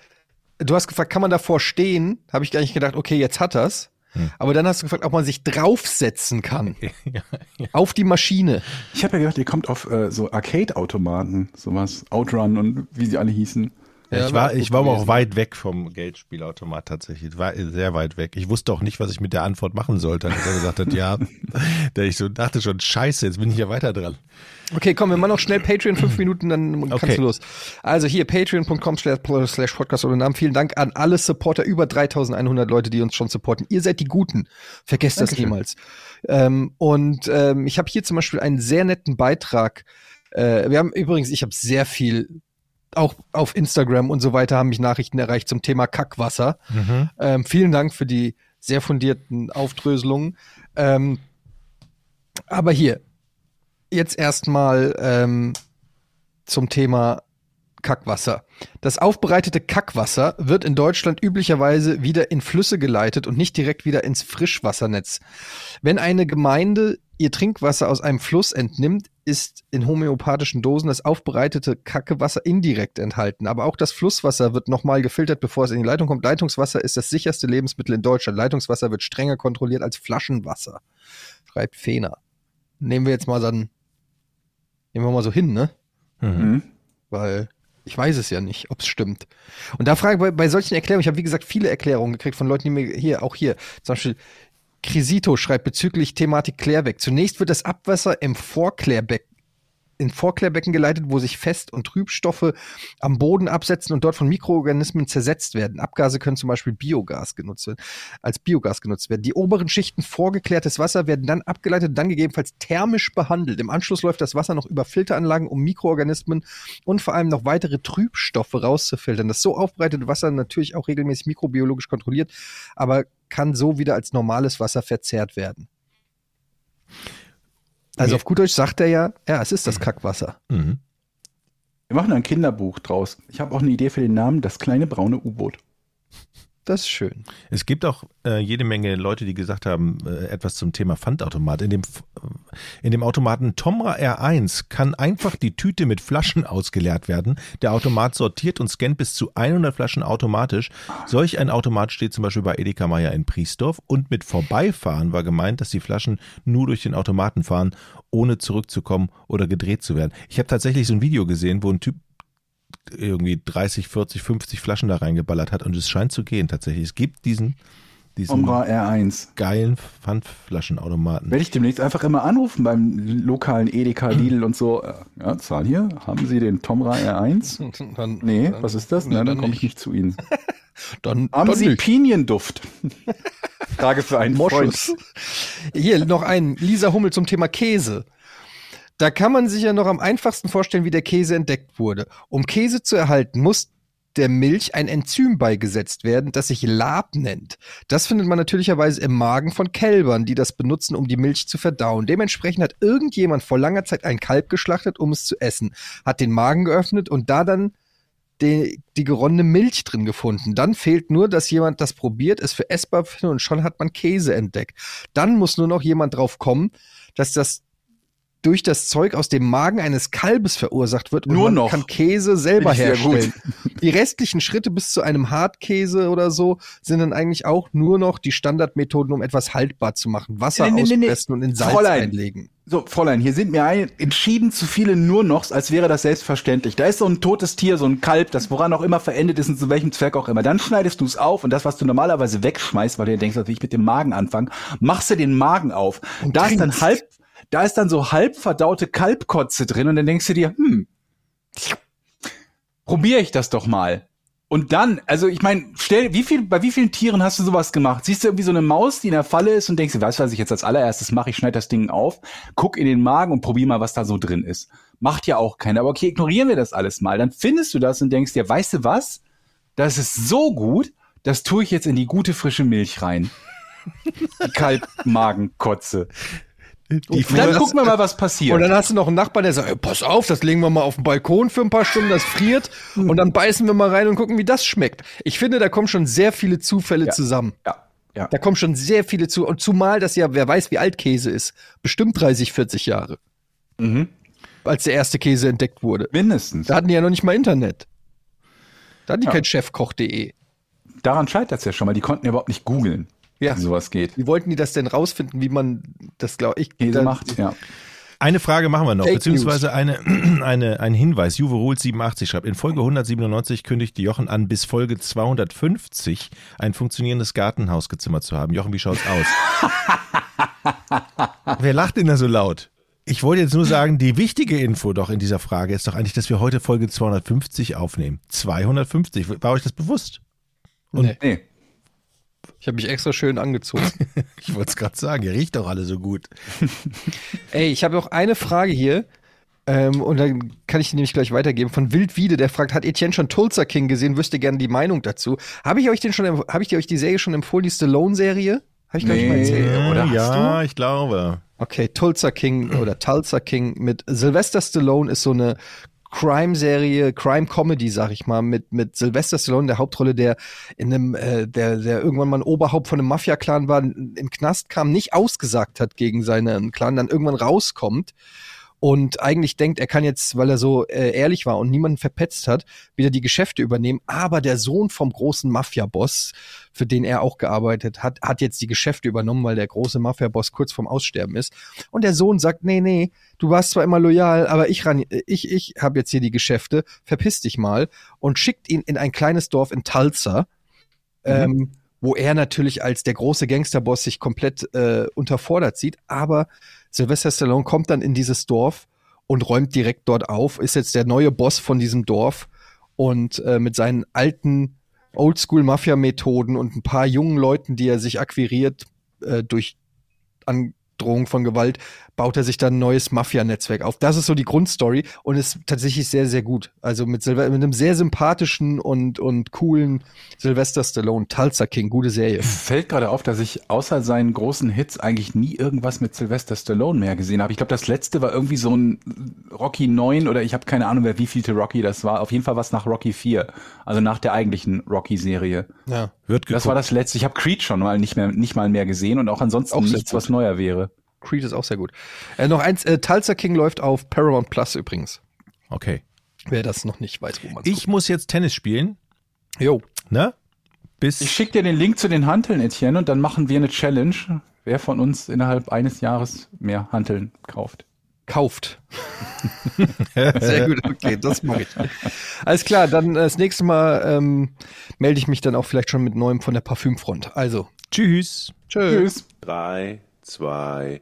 du hast gefragt, kann man davor stehen? Habe ich gar nicht gedacht, okay, jetzt hat er's. Hm. Aber dann hast du gefragt, ob man sich draufsetzen kann. <laughs> Auf die Maschine. Ich habe ja gedacht, ihr kommt auf äh, so Arcade-Automaten, sowas, Outrun und wie sie alle hießen. Ja, ich war, ich war aber auch weit weg vom Geldspielautomat tatsächlich. War sehr weit weg. Ich wusste auch nicht, was ich mit der Antwort machen sollte, als er gesagt hat, ja. <laughs> Der ich so dachte schon, scheiße, jetzt bin ich ja weiter dran. Okay, komm, wir machen noch schnell Patreon, fünf <clears throat> Minuten, dann kannst Okay. du los. Also hier, patreon.com slash podcast oder Namen. Vielen Dank an alle Supporter, über 3100 Leute, die uns schon supporten. Ihr seid die Guten. Vergesst das Dankeschön. niemals. Ähm, und ähm, ich habe hier zum Beispiel einen sehr netten Beitrag. Äh, wir haben übrigens, ich habe sehr viel, auch auf Instagram und so weiter, haben mich Nachrichten erreicht zum Thema Kackwasser. Mhm. Ähm, vielen Dank für die sehr fundierten Aufdröselungen. Ähm, aber hier, jetzt erstmal ähm, zum Thema Kackwasser. Das aufbereitete Kackwasser wird in Deutschland üblicherweise wieder in Flüsse geleitet und nicht direkt wieder ins Frischwassernetz. Wenn eine Gemeinde ihr Trinkwasser aus einem Fluss entnimmt, ist in homöopathischen Dosen das aufbereitete Kackewasser indirekt enthalten. Aber auch das Flusswasser wird nochmal gefiltert, bevor es in die Leitung kommt. Leitungswasser ist das sicherste Lebensmittel in Deutschland. Leitungswasser wird strenger kontrolliert als Flaschenwasser, schreibt Fehner. Nehmen wir jetzt mal dann, nehmen wir mal so hin, ne? Mhm. Weil ich weiß es ja nicht, ob es stimmt. Und da frage ich bei, bei solchen Erklärungen, ich habe wie gesagt viele Erklärungen gekriegt von Leuten, die mir hier, auch hier, zum Beispiel Crisito schreibt bezüglich Thematik Klärbeck. Zunächst wird das Abwasser im Vorklärbeck in Vorklärbecken geleitet, wo sich Fest- und Trübstoffe am Boden absetzen und dort von Mikroorganismen zersetzt werden. Abgase können zum Beispiel Biogas genutzt werden, als Biogas genutzt werden. Die oberen Schichten vorgeklärtes Wasser werden dann abgeleitet und dann gegebenenfalls thermisch behandelt. Im Anschluss läuft das Wasser noch über Filteranlagen, um Mikroorganismen und vor allem noch weitere Trübstoffe rauszufiltern. Das so aufbereitete Wasser natürlich auch regelmäßig mikrobiologisch kontrolliert, aber kann so wieder als normales Wasser verzehrt werden. Also Nee. auf gut Deutsch sagt er ja, ja, es ist das Kackwasser. Mhm. Wir machen ein Kinderbuch draus. Ich habe auch eine Idee für den Namen, das kleine braune U-Boot. Das ist schön. Es gibt auch äh, jede Menge Leute, die gesagt haben, äh, etwas zum Thema Pfandautomat. In dem, in dem Automaten Tomra R1 kann einfach die Tüte mit Flaschen ausgeleert werden. Der Automat sortiert und scannt bis zu 100 Flaschen automatisch. Solch ein Automat steht zum Beispiel bei Edeka Meier in Priesdorf. Und mit Vorbeifahren war gemeint, dass die Flaschen nur durch den Automaten fahren, ohne zurückzukommen oder gedreht zu werden. Ich habe tatsächlich so ein Video gesehen, wo ein Typ irgendwie 30, 40, 50 Flaschen da reingeballert hat und es scheint zu gehen tatsächlich. Es gibt diesen, diesen Omra R1. geilen Pfandflaschenautomaten. Werde ich demnächst einfach immer anrufen beim lokalen Edeka, Lidl und so. Äh, Ja, Zahl hier. Haben Sie den Tomra R1? <laughs> Dann, Nee, dann, was ist das? Nee, Na, dann dann komme ich nicht. nicht zu Ihnen. <laughs> Dann, Haben dann Sie nicht. Pinienduft? <laughs> Frage für einen Moschus. Freund. Hier noch ein Lisa Hummel zum Thema Käse. Da kann man sich ja noch am einfachsten vorstellen, wie der Käse entdeckt wurde. Um Käse zu erhalten, muss der Milch ein Enzym beigesetzt werden, das sich Lab nennt. Das findet man natürlicherweise im Magen von Kälbern, die das benutzen, um die Milch zu verdauen. Dementsprechend hat irgendjemand vor langer Zeit ein Kalb geschlachtet, um es zu essen, hat den Magen geöffnet und da dann die, die geronnene Milch drin gefunden. Dann fehlt nur, dass jemand das probiert, es für essbar findet und schon hat man Käse entdeckt. Dann muss nur noch jemand drauf kommen, dass das durch das Zeug aus dem Magen eines Kalbes verursacht wird und Nur man noch. kann Käse selber herstellen. Die restlichen Schritte bis zu einem Hartkäse oder so sind dann eigentlich auch nur noch die Standardmethoden, um etwas haltbar zu machen. Wasser Nee, nee, nee, auspressen und in Salz Fräulein. einlegen. So, Fräulein, hier sind mir ein, entschieden zu viele nur nochs, als wäre das selbstverständlich. Da ist so ein totes Tier, so ein Kalb, das woran auch immer verendet ist und zu welchem Zweck auch immer. Dann schneidest du es auf und das, was du normalerweise wegschmeißt, weil du dir denkst, was will ich mit dem Magen anfangen, machst du den Magen auf. Und da ist dann halb, da ist dann so halb verdaute Kalbkotze drin und dann denkst du dir, hm, probiere ich das doch mal. Und dann, also ich meine, stell, wie viel, bei wie vielen Tieren hast du sowas gemacht? Siehst du irgendwie so eine Maus, die in der Falle ist und denkst, du weißt, was ich jetzt als allererstes mache? Ich schneide das Ding auf, guck in den Magen und probier mal, was da so drin ist. Macht ja auch keiner. Aber okay, ignorieren wir das alles mal. Dann findest du das und denkst dir, weißt du was? Das ist so gut, das tue ich jetzt in die gute frische Milch rein. Kalbmagenkotze. Die Und dann gucken wir mal, was passiert. Und dann hast du noch einen Nachbarn, der sagt, pass auf, das legen wir mal auf den Balkon für ein paar Stunden, das friert. Und dann beißen wir mal rein und gucken, wie das schmeckt. Ich finde, da kommen schon sehr viele Zufälle Ja. zusammen. ja, ja. Da kommen schon sehr viele zu. Und zumal das ja, wer weiß, wie alt Käse ist. Bestimmt 30, 40 Jahre. Mhm. Als der erste Käse entdeckt wurde. Mindestens. Da hatten die ja noch nicht mal Internet. Da hatten die Ja. kein Chefkoch.de. Daran scheitert es ja schon mal. Die konnten ja überhaupt nicht googeln, Ja. wie sowas geht. Wie wollten die das denn rausfinden, wie man das, glaube ich, Käse da- macht, ja. Eine Frage machen wir noch, Fake beziehungsweise eine, <clears throat> eine, ein Hinweis. Juve Ruhl 87 schreibt, in Folge 197 kündigte Jochen an, bis Folge 250 ein funktionierendes Gartenhaus gezimmert zu haben. Jochen, wie schaut's aus? <laughs> Wer lacht denn da so laut? Ich wollte jetzt nur sagen, die wichtige Info doch in dieser Frage ist doch eigentlich, dass wir heute Folge 250 aufnehmen. 250, war euch das bewusst? Nee, Nee. Ich habe mich extra schön angezogen. <laughs> Ich wollte es gerade sagen, ihr riecht doch alle so gut. <laughs> Ey, ich habe noch eine Frage hier. Ähm, und dann kann ich die nämlich gleich weitergeben. Von Wildwiede, der fragt, hat Etienne schon Tulsa King gesehen? Wüsste gerne die Meinung dazu. Habe ich euch den schon, habe ich dir euch die Serie schon empfohlen, die Stallone-Serie? Habe ich, glaub ich, mal Nee. erzählt. Oder ja, ich glaube. Okay, Tulsa King oder Tulsa King mit Sylvester Stallone ist so eine Crime-Serie, Crime-Comedy, sag ich mal, mit, mit Sylvester Stallone, der Hauptrolle, der in einem, äh, der, der irgendwann mal ein Oberhaupt von einem Mafia-Clan war, im Knast kam, nicht ausgesagt hat gegen seinen Clan, dann irgendwann rauskommt und eigentlich denkt, er kann jetzt, weil er so äh, ehrlich war und niemanden verpetzt hat, wieder die Geschäfte übernehmen. Aber der Sohn vom großen Mafia-Boss, für den er auch gearbeitet hat, hat jetzt die Geschäfte übernommen, weil der große Mafia-Boss kurz vorm Aussterben ist. Und der Sohn sagt, nee, nee, du warst zwar immer loyal, aber ich ran, ich, ich habe jetzt hier die Geschäfte, verpiss dich mal und schickt ihn in ein kleines Dorf in Tulsa. Ähm, wo er natürlich als der große Gangsterboss sich komplett äh, unterfordert sieht. Aber Sylvester Stallone kommt dann in dieses Dorf und räumt direkt dort auf, ist jetzt der neue Boss von diesem Dorf und äh, mit seinen alten Oldschool-Mafia-Methoden und ein paar jungen Leuten, die er sich akquiriert äh, durch Androhung von Gewalt, baut er sich dann ein neues Mafia-Netzwerk auf. Das ist so die Grundstory und ist tatsächlich sehr, sehr gut. Also mit, Silver mit einem sehr sympathischen und, und coolen Sylvester Stallone, Tulsa King, gute Serie. Fällt gerade auf, dass ich außer seinen großen Hits eigentlich nie irgendwas mit Sylvester Stallone mehr gesehen habe. Ich glaube, das letzte war irgendwie so ein Rocky 9 oder ich habe keine Ahnung, wer wie vielte Rocky das war. Auf jeden Fall was nach Rocky 4, also nach der eigentlichen Rocky-Serie. Ja. Wird geguckt. Das war das letzte. Ich habe Creed schon mal nicht mehr nicht mal mehr gesehen und auch ansonsten Auch nichts, gut. was neuer wäre. Creed ist auch sehr gut. Äh, noch eins, äh, Tulsa King läuft auf Paramount Plus übrigens. Okay. Wer das noch nicht weiß, wo man Ich muss jetzt Tennis spielen, Jo, ne? Bis Ich schicke dir den Link zu den Hanteln, Etienne, und dann machen wir eine Challenge. Wer von uns innerhalb eines Jahres mehr Hanteln kauft? kauft. <laughs> Sehr gut, okay, das mache ich. Alles klar, dann äh, das nächste Mal ähm, melde ich mich dann auch vielleicht schon mit neuem von der Parfümfront. Also, tschüss. tschö. Tschüss. 3, 2,